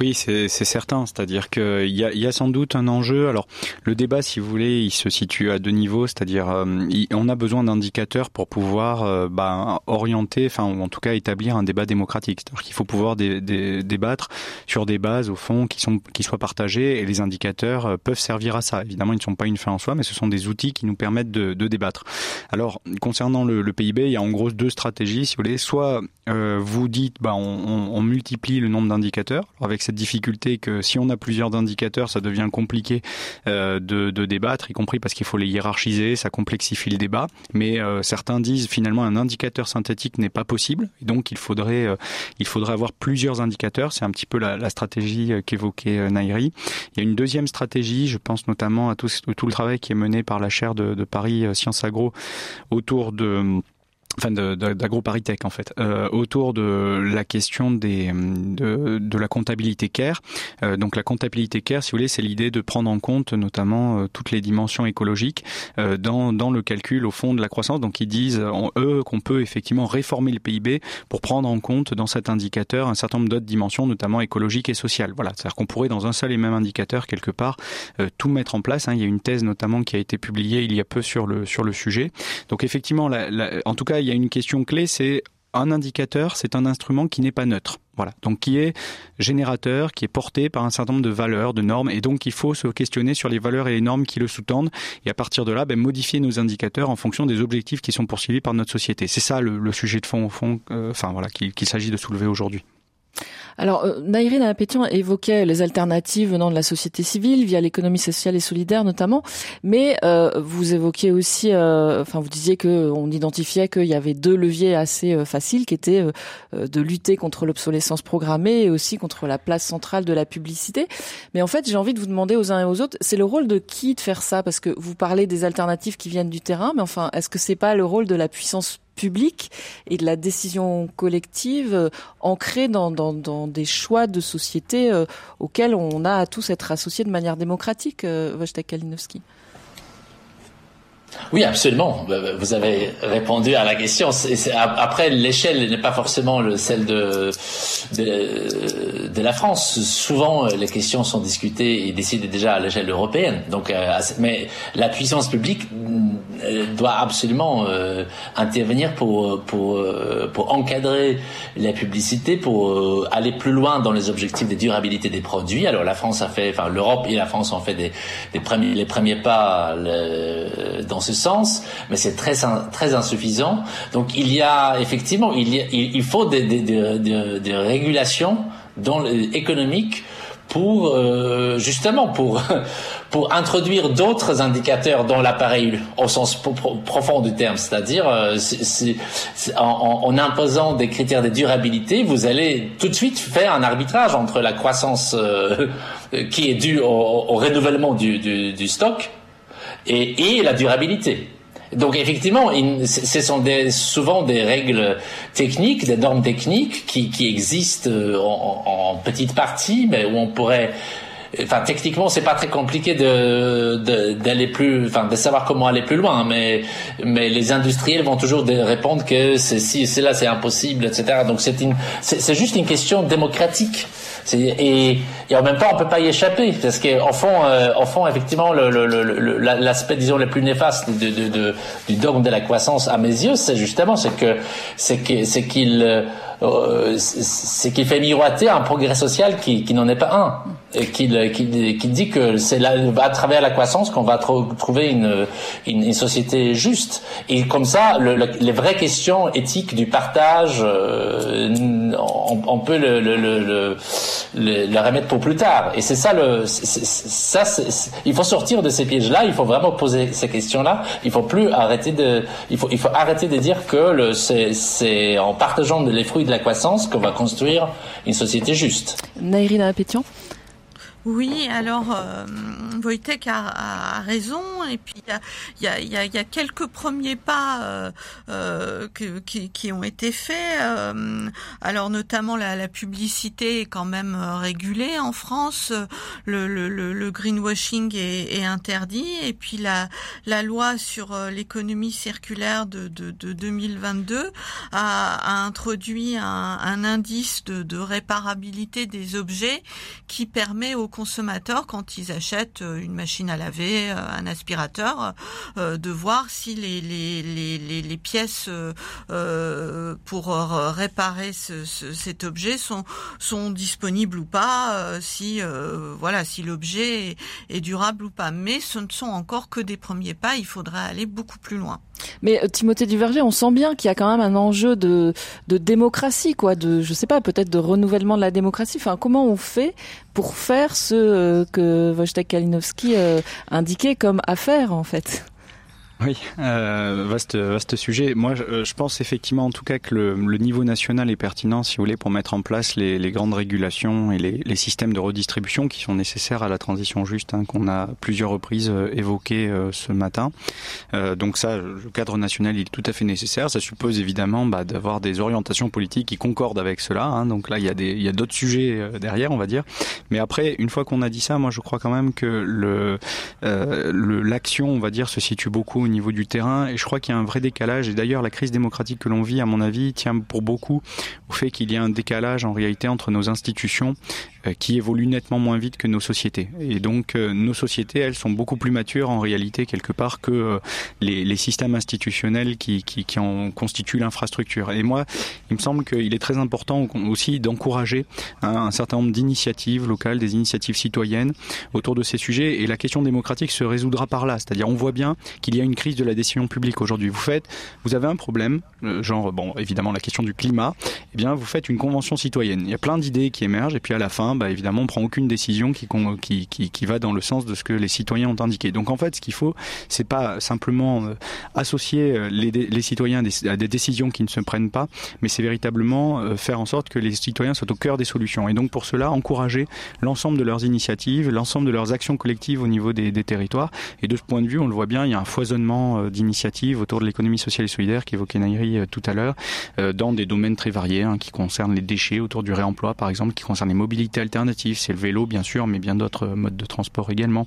[SPEAKER 6] Oui, c'est certain. C'est-à-dire qu'il y a, y a sans doute un enjeu. Alors, le débat, si vous voulez, il se situe à deux niveaux. C'est-à-dire, euh, on a besoin d'indicateurs pour pouvoir euh, bah, orienter, enfin, ou en tout cas établir un débat démocratique. C'est-à-dire qu'il faut pouvoir débattre sur des bases, au fond, qui, sont, qui soient partagées. Et les indicateurs euh, peuvent servir à ça. Évidemment, ils ne sont pas une fin en soi, mais ce sont des outils qui nous permettent de, de débattre. Alors, concernant le, le, PIB, il y a en gros deux stratégies, si vous voulez. Soit vous dites, bah, on, on multiplie le nombre d'indicateurs avec cette difficulté que si on a plusieurs indicateurs, ça devient compliqué euh, de, débattre, y compris parce qu'il faut les hiérarchiser, ça complexifie le débat. Mais euh, certains disent finalement un indicateur synthétique n'est pas possible, donc il faudrait euh, il faudrait avoir plusieurs indicateurs. C'est un petit peu la, stratégie qu'évoquait Nairi. Il y a une deuxième stratégie, je pense notamment à tout, tout le travail qui est mené par la chaire de, de Paris Sciences Agro autour de enfin d'AgroParisTech en fait, euh, autour de la question des de, de la comptabilité care. Euh, donc la comptabilité care, si vous voulez, c'est l'idée de prendre en compte notamment euh, toutes les dimensions écologiques euh, dans dans le calcul au fond de la croissance. Donc ils disent eux qu'on peut effectivement réformer le PIB pour prendre en compte dans cet indicateur un certain nombre d'autres dimensions, notamment écologiques et sociales. Voilà, c'est-à-dire qu'on pourrait dans un seul et même indicateur quelque part euh, tout mettre en place. Hein. Il y a une thèse notamment qui a été publiée il y a peu sur le sur le sujet. Donc effectivement, la, la, en tout cas il y a une question clé, c'est un indicateur, c'est un instrument qui n'est pas neutre. Voilà, donc qui est générateur, qui est porté par un certain nombre de valeurs, de normes, et donc il faut se questionner sur les valeurs et les normes qui le sous-tendent, et à partir de là, ben, modifier nos indicateurs en fonction des objectifs qui sont poursuivis par notre société. C'est ça le, sujet de fond, euh, enfin voilà, qu'il s'agit de soulever aujourd'hui.
[SPEAKER 3] Alors, euh, Naïrine Apétion évoquait les alternatives venant de la société civile via l'économie sociale et solidaire notamment, mais euh, vous évoquiez aussi, euh, enfin vous disiez que on identifiait qu'il y avait deux leviers assez faciles, qui étaient de lutter contre l'obsolescence programmée et aussi contre la place centrale de la publicité. Mais en fait, j'ai envie de vous demander aux uns et aux autres, c'est le rôle de qui de faire ça? Parce que vous parlez des alternatives qui viennent du terrain, mais enfin, est-ce que c'est pas le rôle de la puissance public et de la décision collective euh, ancrée dans, des choix de société euh, auxquels on a à tous être associés de manière démocratique, euh, Wojtek Kalinowski.
[SPEAKER 5] Oui, absolument. Bah, vous avez répondu à la question. après, l'échelle n'est pas forcément celle de, la France. Souvent, les questions sont discutées et décidées déjà à l'échelle européenne. Donc, euh, mais la puissance publique euh, doit absolument euh, intervenir pour encadrer la publicité, pour aller plus loin dans les objectifs de durabilité des produits. Alors, la France a fait, enfin, l'Europe et la France ont fait les premiers pas dans ce sens, mais c'est très insuffisant. Donc il y a effectivement il, y a, il faut des, des, des, des régulations dans, économiques pour euh, justement pour pour introduire d'autres indicateurs dans l'appareil au sens profond du terme, c'est-à-dire euh, en, en, imposant des critères de durabilité, vous allez tout de suite faire un arbitrage entre la croissance euh, qui est due au, au renouvellement du, du, du stock et, et la durabilité. Donc effectivement, ce sont des, souvent des règles techniques, des normes techniques qui, qui existent euh, en, en, petite partie, mais où on pourrait enfin techniquement c'est pas très compliqué de d'aller plus enfin de savoir comment aller plus loin mais mais les industriels vont toujours répondre que c'est si c'est là c'est impossible etc donc c'est c'est juste une question démocratique et, en même temps, on peut pas y échapper parce qu'en fond, euh, en fond, effectivement, l'aspect, disons, le plus néfaste du dogme de la croissance, à mes yeux, c'est justement c'est que c'est que c'est qu'il euh, c'est qu'il fait miroiter un progrès social qui, qui n'en est pas un. Et qui, qui, qui dit que c'est à travers la croissance qu'on va trouver une, une, société juste. Et comme ça le, le, les vraies questions éthiques du partage euh, on, on, peut le, le, le, remettre pour plus tard. Et c'est ça le ça il faut sortir de ces pièges là il faut vraiment poser ces questions là il faut plus arrêter de il faut il faut arrêter de dire que c'est en partageant les fruits de la croissance qu'on va construire une société juste.
[SPEAKER 3] Nairina Pétion
[SPEAKER 7] Oui, alors euh, Wojtek a, a, raison, et puis il y a, y, a, y a, quelques premiers pas euh, euh, que, qui, qui, ont été faits. Euh, alors notamment la, la, publicité est quand même euh, régulée en France, le, le, le greenwashing est, est, interdit, et puis la, la loi sur euh, l'économie circulaire de, de, de 2022 a, a introduit un, un indice de, de réparabilité des objets qui permet aux consommateurs, quand ils achètent euh, une machine à laver, euh, un aspirateur, euh, de voir si les, pièces pour réparer ce, ce, cet objet sont, disponibles ou pas, si voilà si l'objet est durable ou pas. Mais ce ne sont encore que des premiers pas. Il faudra aller beaucoup plus loin.
[SPEAKER 3] Mais Timothée Duverger, on sent bien qu'il y a quand même un enjeu de, démocratie, quoi, de, je sais pas, peut-être de renouvellement de la démocratie. Enfin, comment on fait pour faire ce que Wojtek Kalinowski euh, indiquait comme affaire, en fait?
[SPEAKER 6] Oui, euh, vaste, vaste sujet. Moi, je, euh, je, pense effectivement, en tout cas, que le, le, niveau national est pertinent, si vous voulez, pour mettre en place les, les grandes régulations et les, les, systèmes de redistribution qui sont nécessaires à la transition juste, hein, qu'on a plusieurs reprises euh, évoqué euh, ce matin. Euh, donc ça, le cadre national, il est tout à fait nécessaire. Ça suppose évidemment bah, d'avoir des orientations politiques qui concordent avec cela. Hein. Donc là, il y a des, il y a d'autres sujets derrière, on va dire. Mais après, une fois qu'on a dit ça, moi, je crois quand même que le, l'action, on va dire, se situe beaucoup niveau du terrain et je crois qu'il y a un vrai décalage et d'ailleurs la crise démocratique que l'on vit à mon avis tient pour beaucoup au fait qu'il y a un décalage en réalité entre nos institutions qui évoluent nettement moins vite que nos sociétés. Et donc euh, nos sociétés elles sont beaucoup plus matures en réalité quelque part que euh, les, les systèmes institutionnels qui, qui, qui en constituent l'infrastructure. Et moi il me semble qu'il est très important aussi d'encourager un, un certain nombre d'initiatives locales des initiatives citoyennes autour de ces sujets. Et la question démocratique se résoudra par là. C'est-à-dire on voit bien qu'il y a une crise de la décision publique aujourd'hui. Vous faites, vous avez un problème, euh, genre bon évidemment la question du climat, eh bien vous faites une convention citoyenne. Il y a plein d'idées qui émergent. Et puis à la fin, bah, évidemment on prend aucune décision qui, va dans le sens de ce que les citoyens ont indiqué. Donc en fait ce qu'il faut, c'est pas simplement euh, associer euh, les, citoyens à des, décisions qui ne se prennent pas, mais c'est véritablement euh, faire en sorte que les citoyens soient au cœur des solutions. Et donc pour cela encourager l'ensemble de leurs initiatives, l'ensemble de leurs actions collectives au niveau des, territoires. Et de ce point de vue, on le voit bien, il y a un foisonnement d'initiatives autour de l'économie sociale et solidaire qu'évoquait Nairi tout à l'heure, dans des domaines très variés, hein, qui concernent les déchets, autour du réemploi par exemple, qui concernent les mobilités alternatives, c'est le vélo bien sûr, mais bien d'autres modes de transport également,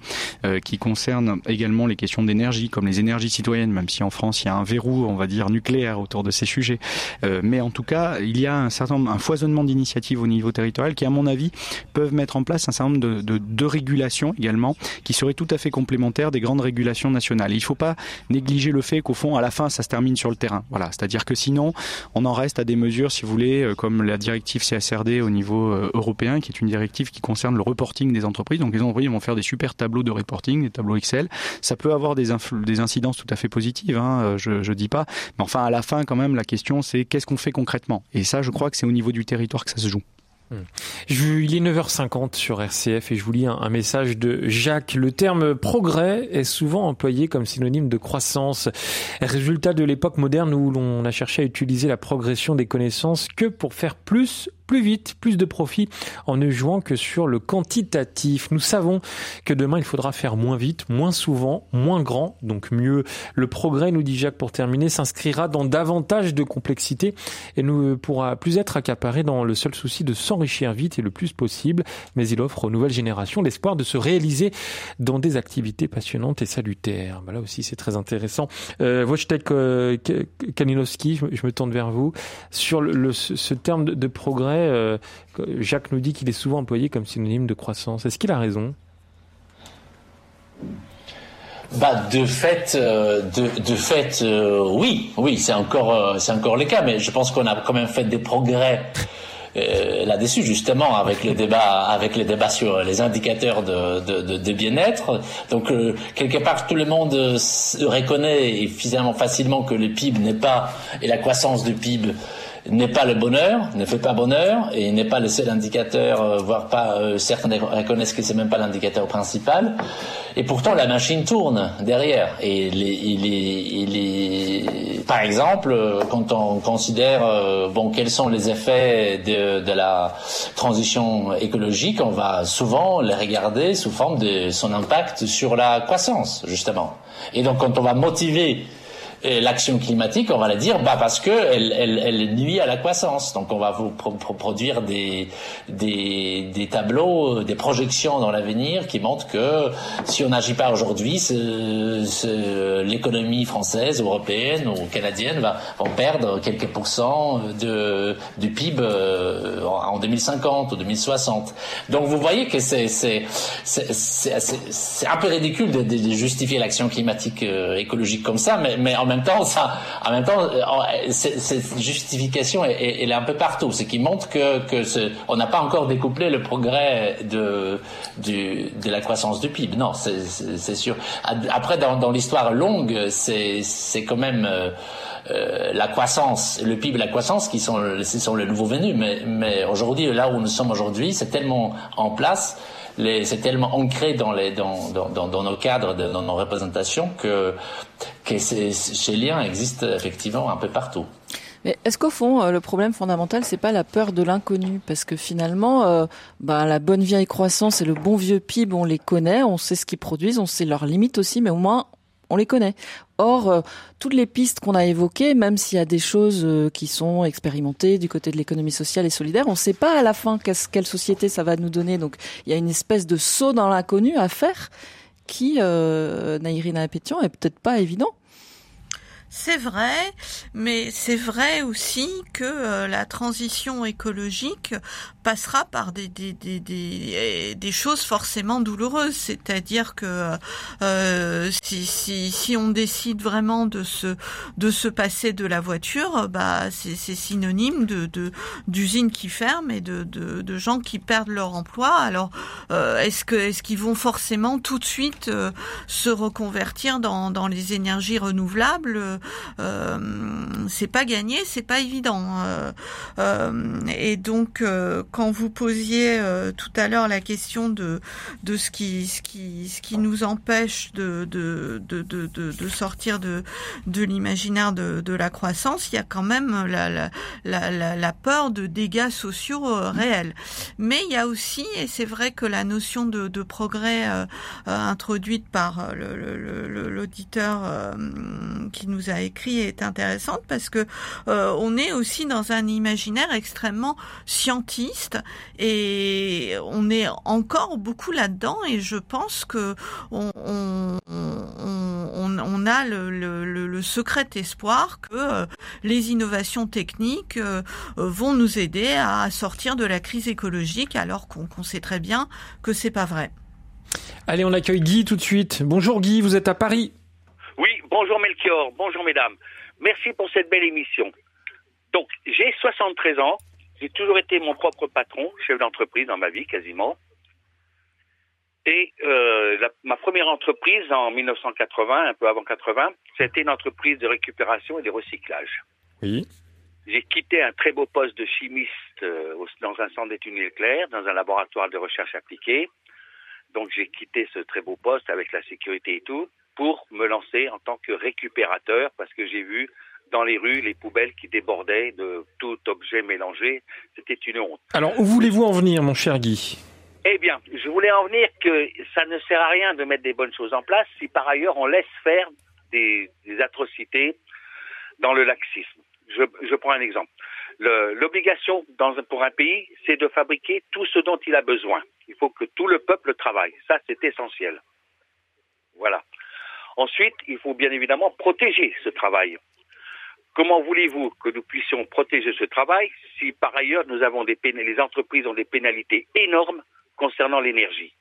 [SPEAKER 6] qui concernent également les questions d'énergie, comme les énergies citoyennes, même si en France il y a un verrou, on va dire, nucléaire autour de ces sujets. mais en tout cas, il y a un certain un foisonnement d'initiatives au niveau territorial qui, à mon avis, peuvent mettre en place un certain nombre de, régulations également, qui seraient tout à fait complémentaires des grandes régulations nationales. Il ne faut pas négliger le fait qu'au fond, à la fin, ça se termine sur le terrain. Voilà, c'est-à-dire que sinon, on en reste à des mesures, si vous voulez, euh, comme la directive CSRD au niveau euh, européen, qui est une directive qui concerne le reporting des entreprises. Donc les entreprises vont faire des super tableaux de reporting, des tableaux Excel. Ça peut avoir des, incidences tout à fait positives, hein, euh, je, je dis pas. Mais enfin, à la fin, quand même, la question, c'est qu'est-ce qu'on fait concrètement? Et ça, je crois que c'est au niveau du territoire que ça se joue.
[SPEAKER 1] Hmm. Il est 9h50 sur RCF et je vous lis un, message de Jacques. Le terme progrès est souvent employé comme synonyme de croissance, résultat de l'époque moderne où l'on a cherché à utiliser la progression des connaissances que pour faire plus plus vite, plus de profit en ne jouant que sur le quantitatif. Nous savons que demain il faudra faire moins vite, moins souvent, moins grand, donc mieux. Le progrès, nous dit Jacques pour terminer, s'inscrira dans davantage de complexité et ne pourra plus être accaparé dans le seul souci de s'enrichir vite et le plus possible, mais il offre aux nouvelles générations l'espoir de se réaliser dans des activités passionnantes et salutaires. Bah là aussi c'est très intéressant. Euh, Wojtek euh, Kalinowski, je, me tourne vers vous, sur le, le, ce terme de progrès euh, Jacques nous dit qu'il est souvent employé comme synonyme de croissance. Est-ce qu'il a raison?
[SPEAKER 5] Bah de fait, euh, euh, oui, oui, c'est encore, le cas, mais je pense qu'on a quand même fait des progrès là-dessus justement avec les débats, avec les débats sur les indicateurs de, bien-être. Donc quelque part, tout le monde reconnaît finalement facilement que le PIB n'est pas et la croissance du PIB n'est pas le bonheur, ne fait pas bonheur, et n'est pas le seul indicateur, euh, voire pas, euh, certains reconnaissent que c'est même pas l'indicateur principal. Et pourtant, la machine tourne derrière. Et il est, il par exemple, euh, quand on considère, bon, quels sont les effets de, de la transition écologique, on va souvent les regarder sous forme de son impact sur la croissance, justement. Et donc, quand on va motiver l'action climatique, on va la dire, bah parce que elle, elle, elle, nuit à la croissance. Donc on va vous produire des, des, des tableaux, des projections dans l'avenir qui montrent que si on n'agit pas aujourd'hui, l'économie française, européenne ou canadienne va, va perdre quelques pourcents de, du PIB euh, en 2050 ou 2060. Donc vous voyez que c'est un peu ridicule de, de justifier l'action climatique euh, écologique comme ça, mais, mais en même temps, ça, en même temps, euh, cette justification, elle, est un peu partout. Ce qui montre que, que ce, on n'a pas encore découplé le progrès de, du, de la croissance du PIB. Non, c'est sûr. Après, dans, dans l'histoire longue, c'est quand même euh, euh, la croissance, le PIB la croissance qui sont, sont les nouveaux venus. Mais, mais aujourd'hui, là où nous sommes aujourd'hui, c'est tellement en place c'est tellement ancré dans, les, dans, dans, dans, nos cadres, dans nos représentations, que, que ces, liens existent effectivement un peu partout.
[SPEAKER 3] Mais est-ce qu'au fond, euh, le problème fondamental, c'est pas la peur de l'inconnu? Parce que finalement, euh, bah, la bonne vieille croissance et le bon vieux PIB, on les connaît, on sait ce qu'ils produisent, on sait leurs limites aussi, mais au moins, on les connaît. Or, euh, toutes les pistes qu'on a évoquées, même s'il y a des choses euh, qui sont expérimentées du côté de l'économie sociale et solidaire, on ne sait pas à la fin quelle société ça va nous donner. Donc, il y a une espèce de saut dans l'inconnu à faire qui, euh, Naïrina Pétion, est peut-être pas évident.
[SPEAKER 7] C'est vrai, mais c'est vrai aussi que euh, la transition écologique passera par des, des, des, des, des choses forcément douloureuses. C'est-à-dire que euh, si, si, on décide vraiment de se, de se passer de la voiture, bah, c'est synonyme de d'usines qui ferment et de, de, gens qui perdent leur emploi. Alors, euh, est-ce que est-ce qu'ils vont forcément tout de suite se reconvertir dans, dans les énergies renouvelables? C'est pas gagné, c'est pas évident. Euh, euh, et donc, quand vous posiez tout à l'heure la question de de ce qui ce qui ce qui nous empêche de de de de, de sortir de de l'imaginaire de, de la croissance, il y a quand même la la, la, la peur de dégâts sociaux réels. Mais il y a aussi, et c'est vrai que la notion de, de progrès introduite par l'auditeur qui nous a écrit est intéressante parce que euh, on est aussi dans un imaginaire extrêmement scientiste et on est encore beaucoup là-dedans et je pense que on, a le, secret espoir que euh, les innovations techniques euh, vont nous aider à sortir de la crise écologique alors qu'on sait très bien que c'est pas vrai.
[SPEAKER 1] Allez, on accueille Guy tout de suite. Bonjour Guy, vous êtes à Paris.
[SPEAKER 10] Melchior, bonjour mesdames. Merci pour cette belle émission. Donc, j'ai 73 ans, j'ai toujours été mon propre patron, chef d'entreprise dans ma vie quasiment. Et euh, ma première entreprise en 1980, un peu avant 80, c'était une entreprise de récupération et de recyclage.
[SPEAKER 1] Oui.
[SPEAKER 10] J'ai quitté un très beau poste de chimiste euh, dans un centre d'études nucléaires, dans un laboratoire de recherche appliquée. Donc j'ai quitté ce très beau poste avec la sécurité et tout pour me lancer en tant que récupérateur parce que j'ai vu dans les rues les poubelles qui débordaient de tout objet mélangé. C'était une honte.
[SPEAKER 1] Alors, où voulez-vous en venir, mon cher Guy?
[SPEAKER 10] Eh bien, je voulais en venir que ça ne sert à rien de mettre des bonnes choses en place si par ailleurs on laisse faire des, atrocités dans le laxisme. Je, je prends un exemple. L'obligation pour un pays, c'est de fabriquer tout ce dont il a besoin. Il faut que tout le peuple travaille. Ça, c'est essentiel. Voilà. Ensuite, il faut bien évidemment protéger ce travail. Comment voulez-vous que nous puissions protéger ce travail si par ailleurs nous avons des les entreprises ont des pénalités énormes concernant l'énergie?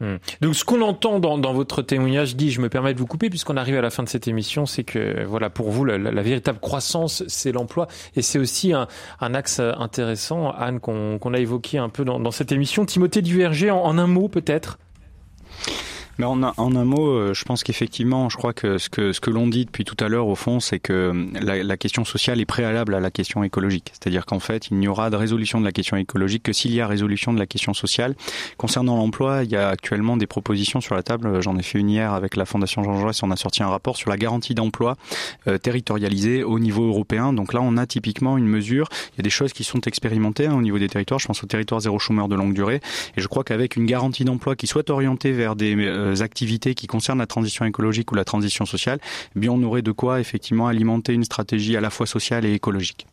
[SPEAKER 1] Hmm. Donc ce qu'on entend dans, votre témoignage, Guy, je me permets de vous couper puisqu'on arrive à la fin de cette émission, c'est que voilà pour vous la, véritable croissance, c'est l'emploi et c'est aussi un, axe intéressant, Anne, qu'on a évoqué un peu dans, cette émission. Timothée Duverger, en un mot peut-être?
[SPEAKER 6] Mais en, en un mot, euh, je pense qu'effectivement, je crois que ce que, ce que l'on dit depuis tout à l'heure, au fond, c'est que euh, la, la, question sociale est préalable à la question écologique. C'est-à-dire qu'en fait, il n'y aura de résolution de la question écologique que s'il y a résolution de la question sociale. Concernant l'emploi, il y a actuellement des propositions sur la table. J'en ai fait une hier avec la Fondation Jean Jaurès. On a sorti un rapport sur la garantie d'emploi euh, territorialisée au niveau européen. Donc là, on a typiquement une mesure. Il y a des choses qui sont expérimentées hein, au niveau des territoires. Je pense au territoire zéro chômeur de longue durée. Et je crois qu'avec une garantie d'emploi qui soit orientée vers des euh, activités qui concernent la transition écologique ou la transition sociale, eh bien on aurait de quoi effectivement alimenter une stratégie à la fois sociale et écologique.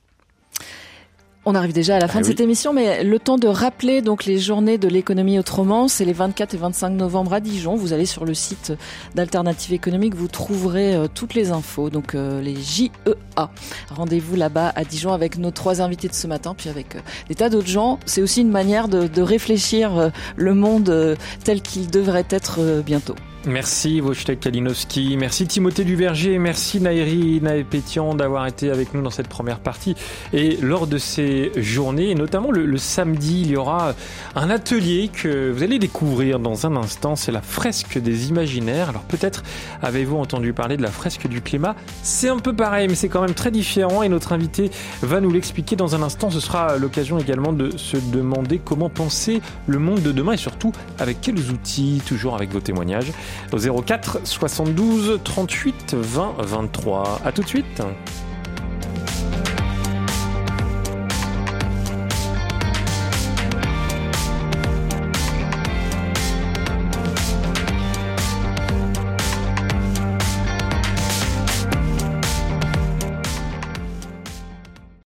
[SPEAKER 3] On arrive déjà à la fin ah de cette émission, mais le temps de rappeler donc les journées de l'économie autrement, c'est les 24 et 25 novembre à Dijon. Vous allez sur le site d'Alternative économique, vous trouverez euh, toutes les infos, donc euh, les JEA. Rendez-vous là-bas à Dijon avec nos trois invités de ce matin, puis avec euh, des tas d'autres gens. C'est aussi une manière de, de réfléchir le monde tel qu'il devrait être bientôt.
[SPEAKER 1] Merci Wojtek Kalinowski, merci Timothée Duverger, merci Nairi Naepétian d'avoir été avec nous dans cette première partie. Et lors de ces journées, et notamment le, samedi, il y aura un atelier que vous allez découvrir dans un instant, c'est la fresque des imaginaires. Alors peut-être avez-vous entendu parler de la fresque du climat, c'est un peu pareil mais c'est quand même très différent et notre invité va nous l'expliquer dans un instant. Ce sera l'occasion également de se demander comment penser le monde de demain et surtout avec quels outils, toujours avec vos témoignages au 04 72 38 20 23. A tout de suite.